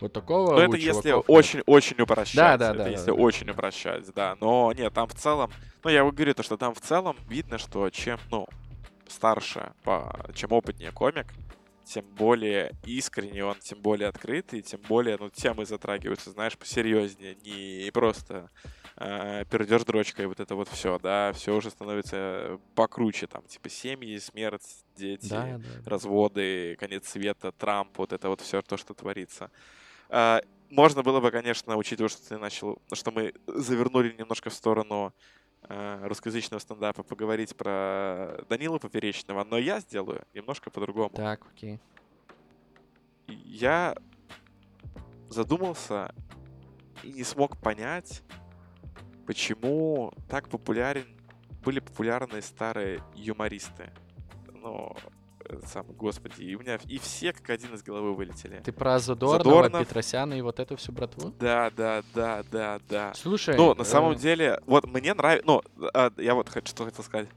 Вот такого. Но это если очень-очень упрощать. Да, да, это да. Если да, очень да. упрощать, да. Но нет, там в целом. Ну, я говорю то, что там в целом видно, что чем, ну, старше, по, чем опытнее комик, тем более искренне он, тем более открытый, тем более, ну, темы затрагиваются, знаешь, посерьезнее, не просто э, пердеж дрочкой, вот это вот все, да, все уже становится покруче, там, типа семьи, смерть, дети, да, да. разводы, конец света, Трамп, вот это вот все то, что творится. Э, можно было бы, конечно, учитывая, что ты начал, что мы завернули немножко в сторону русскоязычного стендапа, поговорить про Данила Поперечного, но я сделаю немножко по-другому. Так, окей. Я задумался и не смог понять, почему так популярен, были популярны старые юмористы. Ну, сам, господи, и у меня и все как один из головы вылетели. Ты про Задорнова, Задорнов... Петросяна и вот эту всю братву? Да, да, да, да, да. Слушай... Ну, на самом э... деле, вот мне нравится... Ну, а, я вот хочу, что хотел сказать.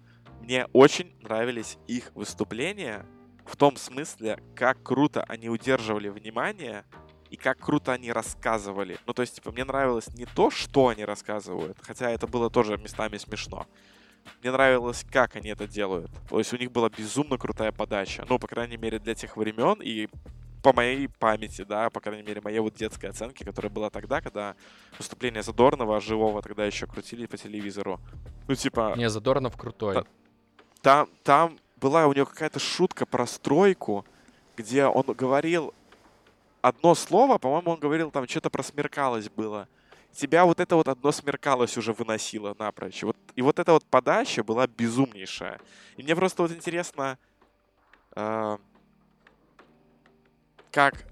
Мне очень нравились их выступления в том смысле, как круто они удерживали внимание и как круто они рассказывали. Ну, то есть, типа, мне нравилось не то, что они рассказывают, хотя это было тоже местами смешно. Мне нравилось, как они это делают. То есть у них была безумно крутая подача. Ну, по крайней мере, для тех времен и по моей памяти, да, по крайней мере, моей вот детской оценки, которая была тогда, когда выступление Задорнова, живого тогда еще крутили по телевизору. Ну, типа... Не, Задорнов крутой. Там, там была у него какая-то шутка про стройку, где он говорил одно слово, по-моему, он говорил там что-то про смеркалось было. Тебя вот это вот одно смеркалось уже выносило напрочь. Вот, и вот эта вот подача была безумнейшая. И мне просто вот интересно, э, как,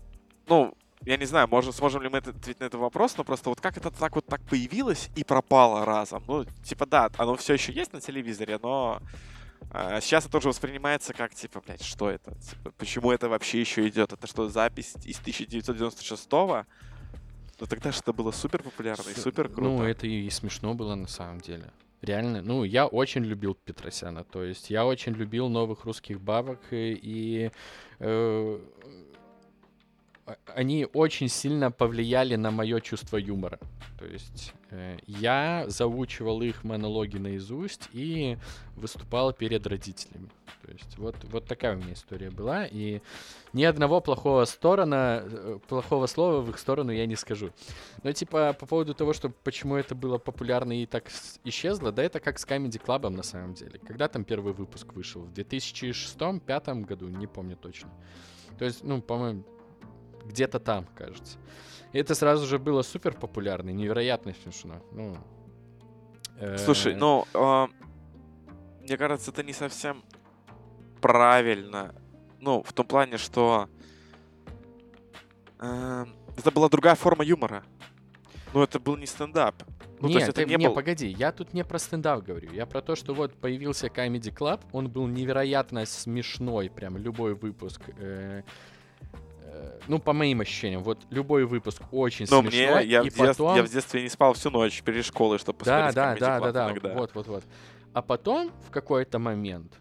ну, я не знаю, может, сможем ли мы ответить на этот вопрос, но просто вот как это так вот так появилось и пропало разом. Ну, типа, да, оно все еще есть на телевизоре, но а сейчас это уже воспринимается как, типа, блядь, что это? Типа, почему это вообще еще идет? Это что, запись из 1996-го? Но тогда же это было супер популярно и супер круто. Ну, это и смешно было на самом деле. Реально, ну, я очень любил Петросяна, то есть я очень любил новых русских бабок, и, и э, они очень сильно повлияли на мое чувство юмора. То есть э, я заучивал их монологи наизусть и выступал перед родителями. То есть вот, вот такая у меня история была. И ни одного плохого сторона, э, плохого слова в их сторону я не скажу. Но типа по поводу того, что почему это было популярно и так исчезло, да это как с Comedy Club на самом деле. Когда там первый выпуск вышел? В 2006-2005 году, не помню точно. То есть, ну, по-моему, где-то там, кажется. И это сразу же было супер популярно, невероятно смешно. Ну, э... Слушай, ну, э, мне кажется, это не совсем правильно. Ну, в том плане, что э, это была другая форма юмора. Ну, это был не стендап. Ну, Нет, это не, не был... погоди, я тут не про стендап говорю. Я про то, что вот появился Comedy Club, он был невероятно смешной, прям любой выпуск. Э, ну, по моим ощущениям, вот любой выпуск очень Но смешной. Мне, я, и в потом... детстве, я в детстве не спал всю ночь перед школой, чтобы посмотреть Да, да, да, да, да, вот, вот, вот. А потом, в какой-то момент,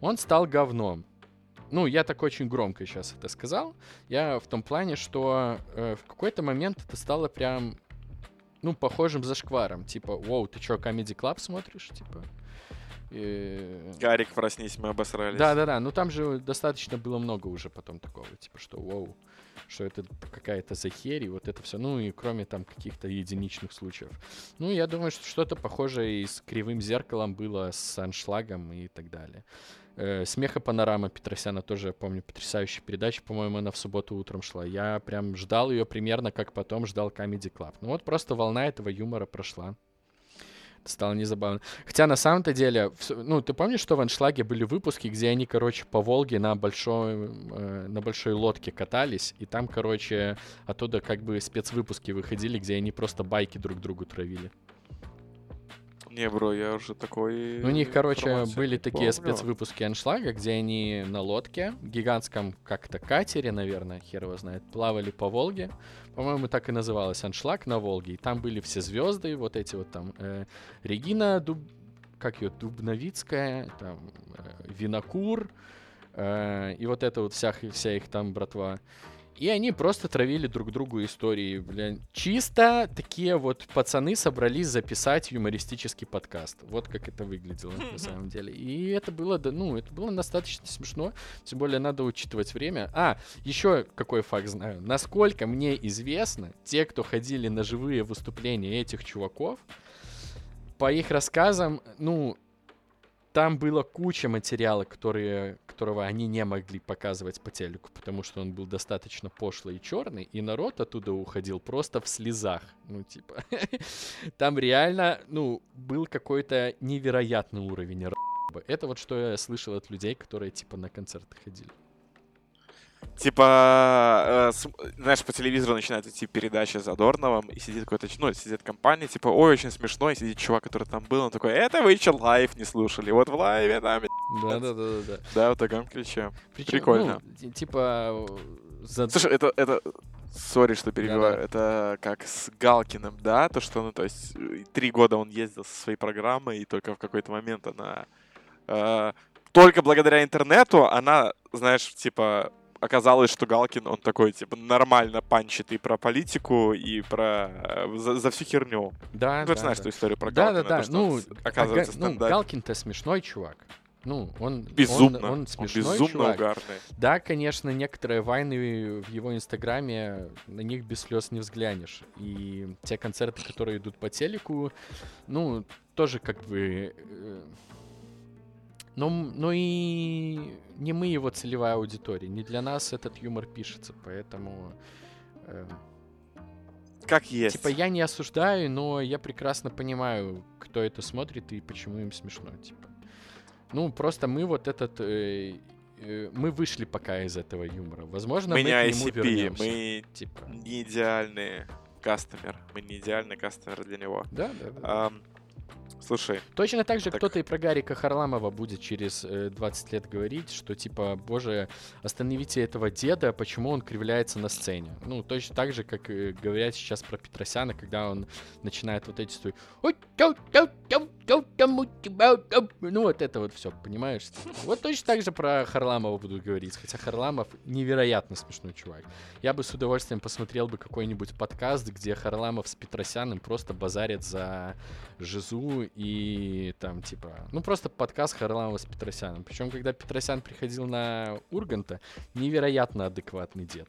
он стал говном. Ну, я так очень громко сейчас это сказал. Я в том плане, что э, в какой-то момент это стало прям, ну, похожим за шкваром. Типа, вау, ты что, Comedy Club смотришь? Типа, и... Гарик, проснись, мы обосрались. Да-да-да, ну там же достаточно было много уже потом такого, типа, что вау, что это какая-то за херь, и вот это все, ну и кроме там каких-то единичных случаев. Ну, я думаю, что что-то похожее и с Кривым Зеркалом было, с Аншлагом и так далее. Э, Смеха Панорама Петросяна тоже, я помню, потрясающая передача, по-моему, она в субботу утром шла. Я прям ждал ее примерно, как потом ждал Comedy Club. Ну вот просто волна этого юмора прошла. Стало незабавно. Хотя на самом-то деле, ну, ты помнишь, что в Аншлаге были выпуски, где они, короче, по Волге на большой, э, на большой лодке катались, и там, короче, оттуда как бы спецвыпуски выходили, где они просто байки друг другу травили. Не, бро, я уже такой... Ну, у них, короче, были такие помню. спецвыпуски аншлага, где они на лодке, гигантском как-то катере, наверное, хер его знает, плавали по Волге. По-моему, так и называлось аншлаг на Волге. И там были все звезды, вот эти вот там э, Регина Дуб... как ее, Дубновицкая, там э, Винокур, э, и вот это вот вся, вся их там братва. И они просто травили друг другу истории, блин. Чисто такие вот пацаны собрались записать юмористический подкаст. Вот как это выглядело на самом деле. И это было, ну, это было достаточно смешно. Тем более надо учитывать время. А, еще какой факт знаю. Насколько мне известно, те, кто ходили на живые выступления этих чуваков, по их рассказам, ну, там было куча материала, которые, которого они не могли показывать по телеку, потому что он был достаточно пошлый и черный, и народ оттуда уходил просто в слезах. Ну, типа, там реально, ну, был какой-то невероятный уровень Это вот что я слышал от людей, которые, типа, на концерты ходили. Типа, э, с, знаешь, по телевизору начинает идти передача с Задорновым, и сидит какой-то, ну, сидит компания, типа, ой, очень смешно, и сидит чувак, который там был, он такой, это вы еще live не слушали, вот в live е там... Да-да-да-да. Да, в таком ключе. Причем, Прикольно. Ну, типа... За... Слушай, это, это, сори, что перебиваю, да, да. это как с Галкиным, да, то, что, ну, то есть, три года он ездил со своей программой, и только в какой-то момент она... Э, только благодаря интернету она, знаешь, типа, оказалось, что Галкин, он такой, типа, нормально панчит и про политику, и про... Э, за, за всю херню. Да, ну, да, ты знаешь да. эту историю про да, Галкина. Да, да, да. Ну, оказывается, ну, Галкин-то смешной чувак. Ну, он безумно, он, он смешной он безумно чувак. угарный. Да, конечно, некоторые вайны в его инстаграме, на них без слез не взглянешь. И те концерты, которые идут по телеку, ну, тоже как бы... Но, но и не мы его целевая аудитория. Не для нас этот юмор пишется, поэтому... Э, как есть. Типа, я не осуждаю, но я прекрасно понимаю, кто это смотрит и почему им смешно. Типа. Ну, просто мы вот этот... Э, э, мы вышли пока из этого юмора. Возможно, мы, мы не ICP, вернемся. мы типа. не идеальные кастомер. Мы не идеальный кастомер для него. Да, да, да. Um, Слушай. Точно так же так... кто-то и про Гарика Харламова будет через э, 20 лет говорить, что типа, боже, остановите этого деда, почему он кривляется на сцене. Ну, точно так же, как э, говорят сейчас про Петросяна, когда он начинает вот эти стои. Ну, вот это вот все, понимаешь? Вот точно так же про Харламова буду говорить. Хотя Харламов невероятно смешной чувак. Я бы с удовольствием посмотрел бы какой-нибудь подкаст, где Харламов с Петросяном просто базарят за Жизу и там, типа, ну, просто подкаст Харламова с Петросяном. Причем, когда Петросян приходил на Урганта, невероятно адекватный дед.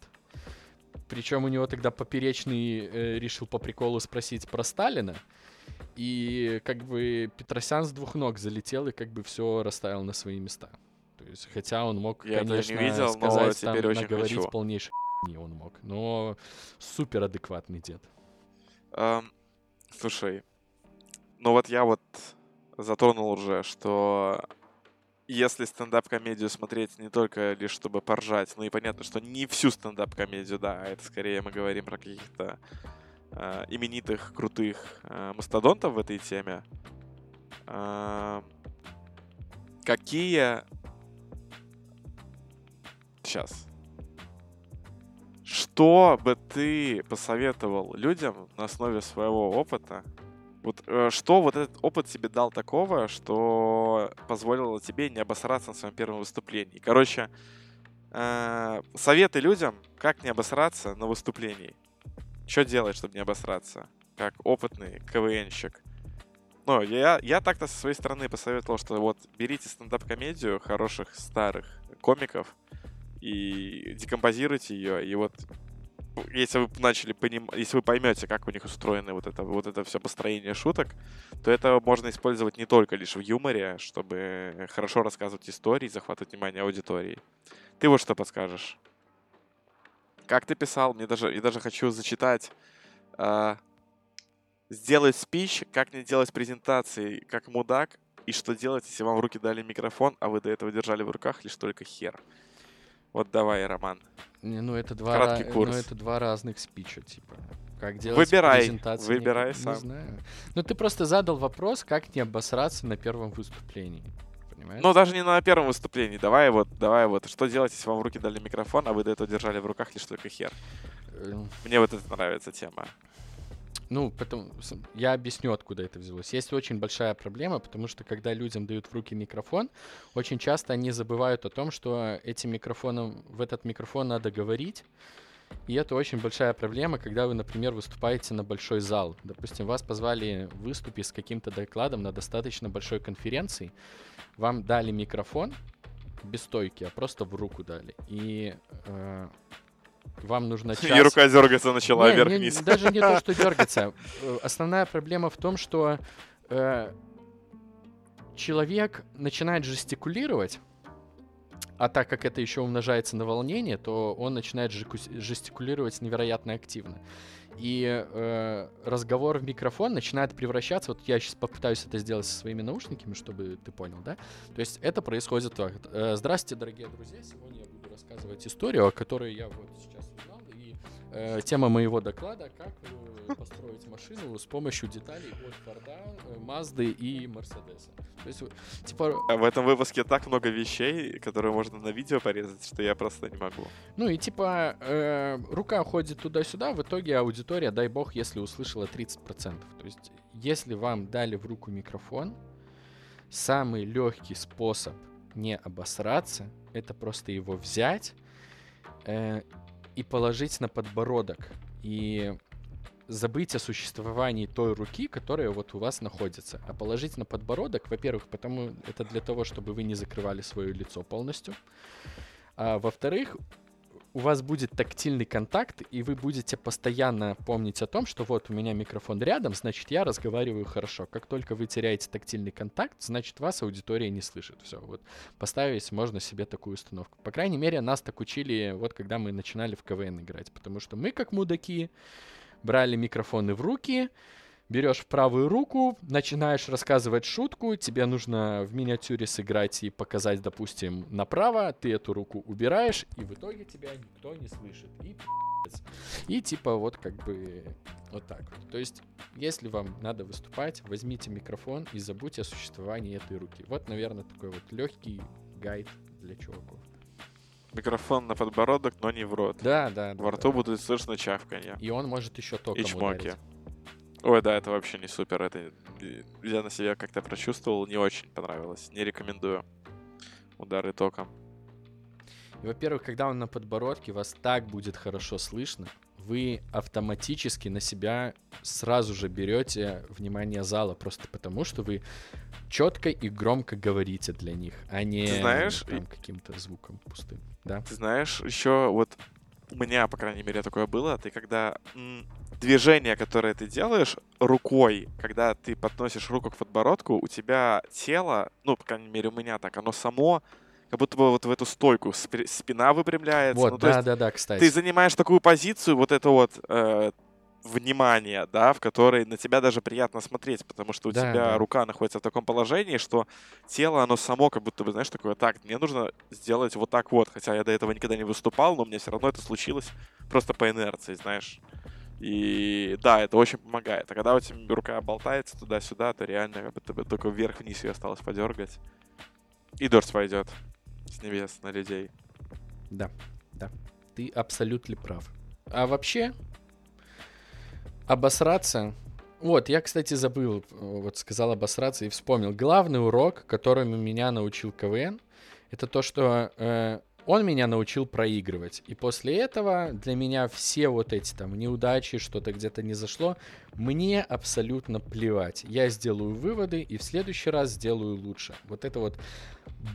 Причем у него тогда поперечный э, решил по приколу спросить про Сталина. И как бы Петросян с двух ног залетел и как бы все расставил на свои места. То есть, хотя он мог, Я конечно, не видел, сказать, там, наговорить хочу. полнейший не он мог. Но супер адекватный дед. Um, слушай, ну вот я вот затронул уже, что если стендап-комедию смотреть не только лишь чтобы поржать, ну и понятно, что не всю стендап-комедию, да, это скорее мы говорим про каких-то э, именитых, крутых э, мастодонтов в этой теме. Э, какие... Сейчас. Что бы ты посоветовал людям на основе своего опыта, вот что вот этот опыт тебе дал такого, что позволило тебе не обосраться на своем первом выступлении? Короче, советы людям, как не обосраться на выступлении. Что делать, чтобы не обосраться? Как опытный КВНщик. Ну, я, я так-то со своей стороны посоветовал, что вот берите стендап-комедию хороших старых комиков и декомпозируйте ее, и вот если вы начали понимать, если вы поймете, как у них устроено вот это, вот это все построение шуток, то это можно использовать не только лишь в юморе, чтобы хорошо рассказывать истории, захватывать внимание аудитории. Ты вот что подскажешь? Как ты писал? Мне даже, я даже хочу зачитать. Э, сделай спич, как не делать презентации, как мудак, и что делать, если вам в руки дали микрофон, а вы до этого держали в руках лишь только хер. Вот давай, Роман. Не, ну это два, Краткий курс. Ну, это два разных спича, типа. Как делать выбирай, презентацию? Выбирай не, сам. Не знаю. Ну ты просто задал вопрос, как не обосраться на первом выступлении. Понимаешь? Ну, даже не на первом выступлении. Давай вот, давай вот. Что делать, если вам в руки дали микрофон, а вы до этого держали в руках лишь только хер? Эм. Мне вот это нравится тема. Ну, потом я объясню, откуда это взялось. Есть очень большая проблема, потому что когда людям дают в руки микрофон, очень часто они забывают о том, что этим микрофоном, в этот микрофон надо говорить. И это очень большая проблема, когда вы, например, выступаете на большой зал. Допустим, вас позвали выступить с каким-то докладом на достаточно большой конференции. Вам дали микрофон без стойки, а просто в руку дали. И э, вам нужно час... И рука дергаться начала вверх-вниз. Даже не то, что дергаться. Э, основная проблема в том, что э, человек начинает жестикулировать, а так как это еще умножается на волнение, то он начинает жестикулировать невероятно активно. И э, разговор в микрофон начинает превращаться. Вот я сейчас попытаюсь это сделать со своими наушниками, чтобы ты понял, да? То есть это происходит так. Э, здравствуйте, дорогие друзья. Сегодня я буду рассказывать историю, о которой я вот сейчас узнал. И э, тема моего доклада как построить машину с помощью деталей от Форда, Мазды и Мерседеса. То есть, типа... В этом выпуске так много вещей, которые можно на видео порезать, что я просто не могу. Ну и типа э, рука ходит туда-сюда, в итоге аудитория, дай бог, если услышала 30%. То есть если вам дали в руку микрофон, самый легкий способ не обосраться, это просто его взять э, и положить на подбородок. И забыть о существовании той руки, которая вот у вас находится, а положить на подбородок, во-первых, потому это для того, чтобы вы не закрывали свое лицо полностью, а во-вторых, у вас будет тактильный контакт, и вы будете постоянно помнить о том, что вот у меня микрофон рядом, значит, я разговариваю хорошо. Как только вы теряете тактильный контакт, значит, вас аудитория не слышит. Все, вот поставить можно себе такую установку. По крайней мере, нас так учили, вот когда мы начинали в КВН играть, потому что мы, как мудаки, брали микрофоны в руки, берешь в правую руку, начинаешь рассказывать шутку, тебе нужно в миниатюре сыграть и показать, допустим, направо, ты эту руку убираешь, и в итоге тебя никто не слышит. И и типа вот как бы вот так вот. То есть, если вам надо выступать, возьмите микрофон и забудьте о существовании этой руки. Вот, наверное, такой вот легкий гайд для чуваков. Микрофон на подбородок, но не в рот. Да, да. Во рту да. будет слышно чавканье. И он может еще током И чмоки. Ударить. Ой, да, это вообще не супер. Это я на себя как-то прочувствовал, не очень понравилось. Не рекомендую удары током. во-первых, когда он на подбородке, вас так будет хорошо слышно, вы автоматически на себя сразу же берете внимание зала, просто потому что вы четко и громко говорите для них, а не Ты знаешь, там, каким-то звуком пустым. Да? Ты знаешь, еще вот у меня, по крайней мере, такое было, ты когда м, движение, которое ты делаешь рукой, когда ты подносишь руку к подбородку, у тебя тело, ну, по крайней мере, у меня так, оно само как будто бы вот в эту стойку спина выпрямляется. Вот, ну, да, да, да, кстати. Ты занимаешь такую позицию, вот это вот э, внимание, да, в которой на тебя даже приятно смотреть, потому что у да, тебя да. рука находится в таком положении, что тело, оно само как будто бы, знаешь, такое, так, мне нужно сделать вот так вот, хотя я до этого никогда не выступал, но мне все равно это случилось просто по инерции, знаешь. И да, это очень помогает. А когда у тебя рука болтается туда-сюда, то реально как будто бы только вверх-вниз ее осталось подергать. И дождь пойдет с небес на людей. Да, да. Ты абсолютно прав. А вообще, обосраться... Вот, я, кстати, забыл, вот сказал обосраться и вспомнил. Главный урок, которому меня научил КВН, это то, что э, он меня научил проигрывать. И после этого для меня все вот эти там неудачи, что-то где-то не зашло, мне абсолютно плевать. Я сделаю выводы и в следующий раз сделаю лучше. Вот это вот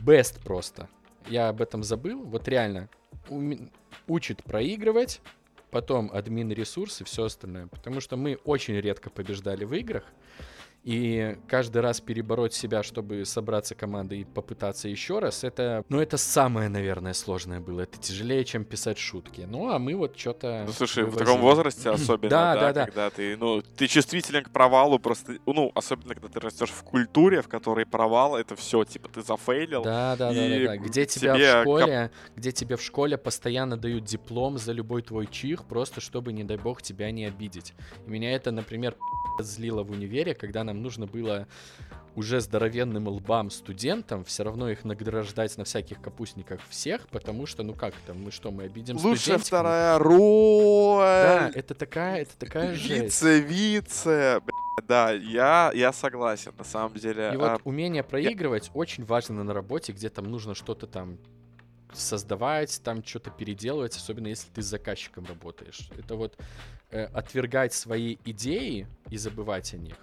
best просто я об этом забыл. Вот реально учит проигрывать, потом админ ресурсы, все остальное. Потому что мы очень редко побеждали в играх. И каждый раз перебороть себя, чтобы собраться командой и попытаться еще раз, это, ну, это самое, наверное, сложное было. Это тяжелее, чем писать шутки. Ну, а мы вот что-то... Ну, слушай, вывозили. в таком возрасте особенно, да, да, да, когда ты, ну, ты чувствителен к провалу просто, ну, особенно когда ты растешь в культуре, в которой провал это все, типа, ты зафейлил. Да, да, да, да, да. Где тебя в школе, где тебе в школе постоянно дают диплом за любой твой чих, просто чтобы, не дай бог, тебя не обидеть. И меня это, например, злило в универе, когда нам нужно было уже здоровенным лбам студентам все равно их награждать на всяких капустниках всех, потому что, ну как это, мы что, мы обидим Лучшая вторая роль! Да, это такая, это такая жесть. Вице-вице, да, я, я согласен, на самом деле. И а... вот умение проигрывать я... очень важно на работе, где там нужно что-то там создавать, там что-то переделывать, особенно если ты с заказчиком работаешь. Это вот э, отвергать свои идеи и забывать о них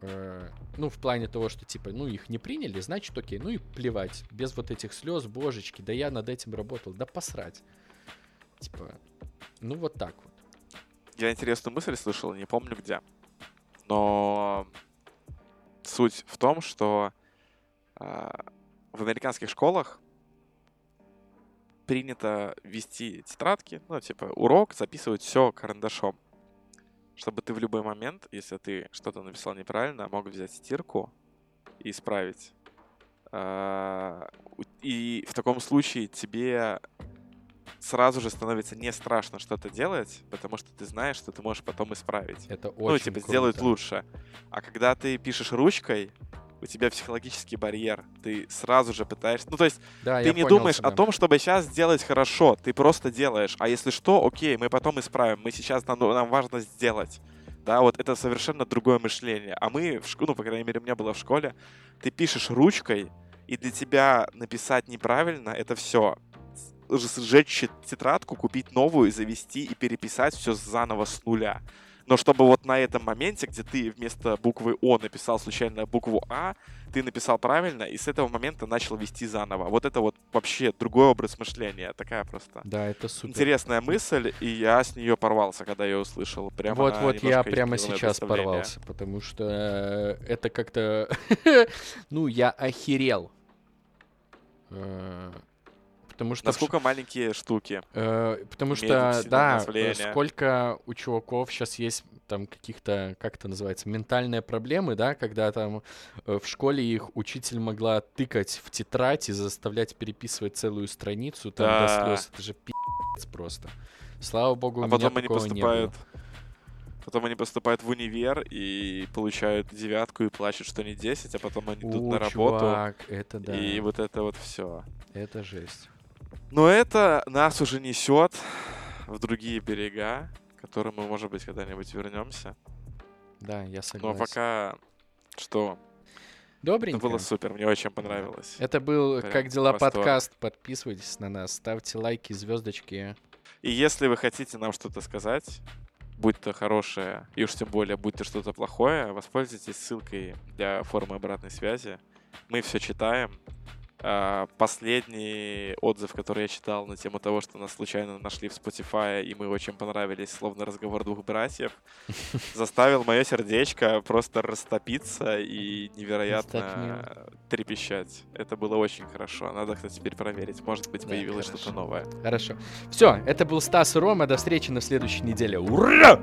Э, ну, в плане того, что, типа, ну, их не приняли, значит, окей, ну и плевать. Без вот этих слез, божечки, да я над этим работал, да посрать. Типа, ну вот так вот. Я интересную мысль слышал, не помню где. Но суть в том, что э, в американских школах принято вести тетрадки, ну, типа, урок, записывать все карандашом чтобы ты в любой момент, если ты что-то написал неправильно, мог взять стирку и исправить. А, и в таком случае тебе сразу же становится не страшно что-то делать, потому что ты знаешь, что ты можешь потом исправить. Это очень Ну, типа, сделать лучше. А когда ты пишешь ручкой, у тебя психологический барьер. Ты сразу же пытаешься... Ну, то есть, да, ты не понял думаешь тебя. о том, чтобы сейчас сделать хорошо. Ты просто делаешь. А если что, окей, мы потом исправим. Мы сейчас, нам, нам важно сделать. Да, вот это совершенно другое мышление. А мы, в школе, ну, по крайней мере, у меня было в школе, ты пишешь ручкой, и для тебя написать неправильно — это все. Сжечь тетрадку, купить новую, завести и переписать все заново с нуля но чтобы вот на этом моменте, где ты вместо буквы О написал случайно букву А, ты написал правильно, и с этого момента начал вести заново. Вот это вот вообще другой образ мышления, такая просто да, это супер. интересная мысль, и я с нее порвался, когда ее услышал. Прямо вот, вот я прямо сейчас порвался, потому что э, это как-то, ну, я охерел э, потому что... Насколько маленькие штуки. Э, потому что, да, сколько у чуваков сейчас есть там каких-то, как это называется, ментальные проблемы, да, когда там э, в школе их учитель могла тыкать в тетрадь и заставлять переписывать целую страницу там да. до слез. Это же пи***ц просто. Слава богу, а у потом меня они поступают... Потом они поступают в универ и получают девятку и плачут, что не 10, а потом они идут О, на работу. Чувак, это да. И вот это вот все. Это жесть. Но это нас уже несет в другие берега, к которым мы, может быть, когда-нибудь вернемся. Да, я согласен. Но пока что? Добренько. Это было супер, мне очень понравилось. Это был Прям «Как дела?» восторг. подкаст. Подписывайтесь на нас, ставьте лайки, звездочки. И если вы хотите нам что-то сказать, будь то хорошее, и уж тем более, будь то что-то плохое, воспользуйтесь ссылкой для формы обратной связи. Мы все читаем, последний отзыв, который я читал на тему того, что нас случайно нашли в Spotify, и мы очень понравились, словно разговор двух братьев, заставил мое сердечко просто растопиться и невероятно трепещать. Это было очень хорошо. Надо, кстати, теперь проверить. Может быть, появилось что-то новое. Хорошо. Все, это был Стас и Рома. До встречи на следующей неделе. Ура!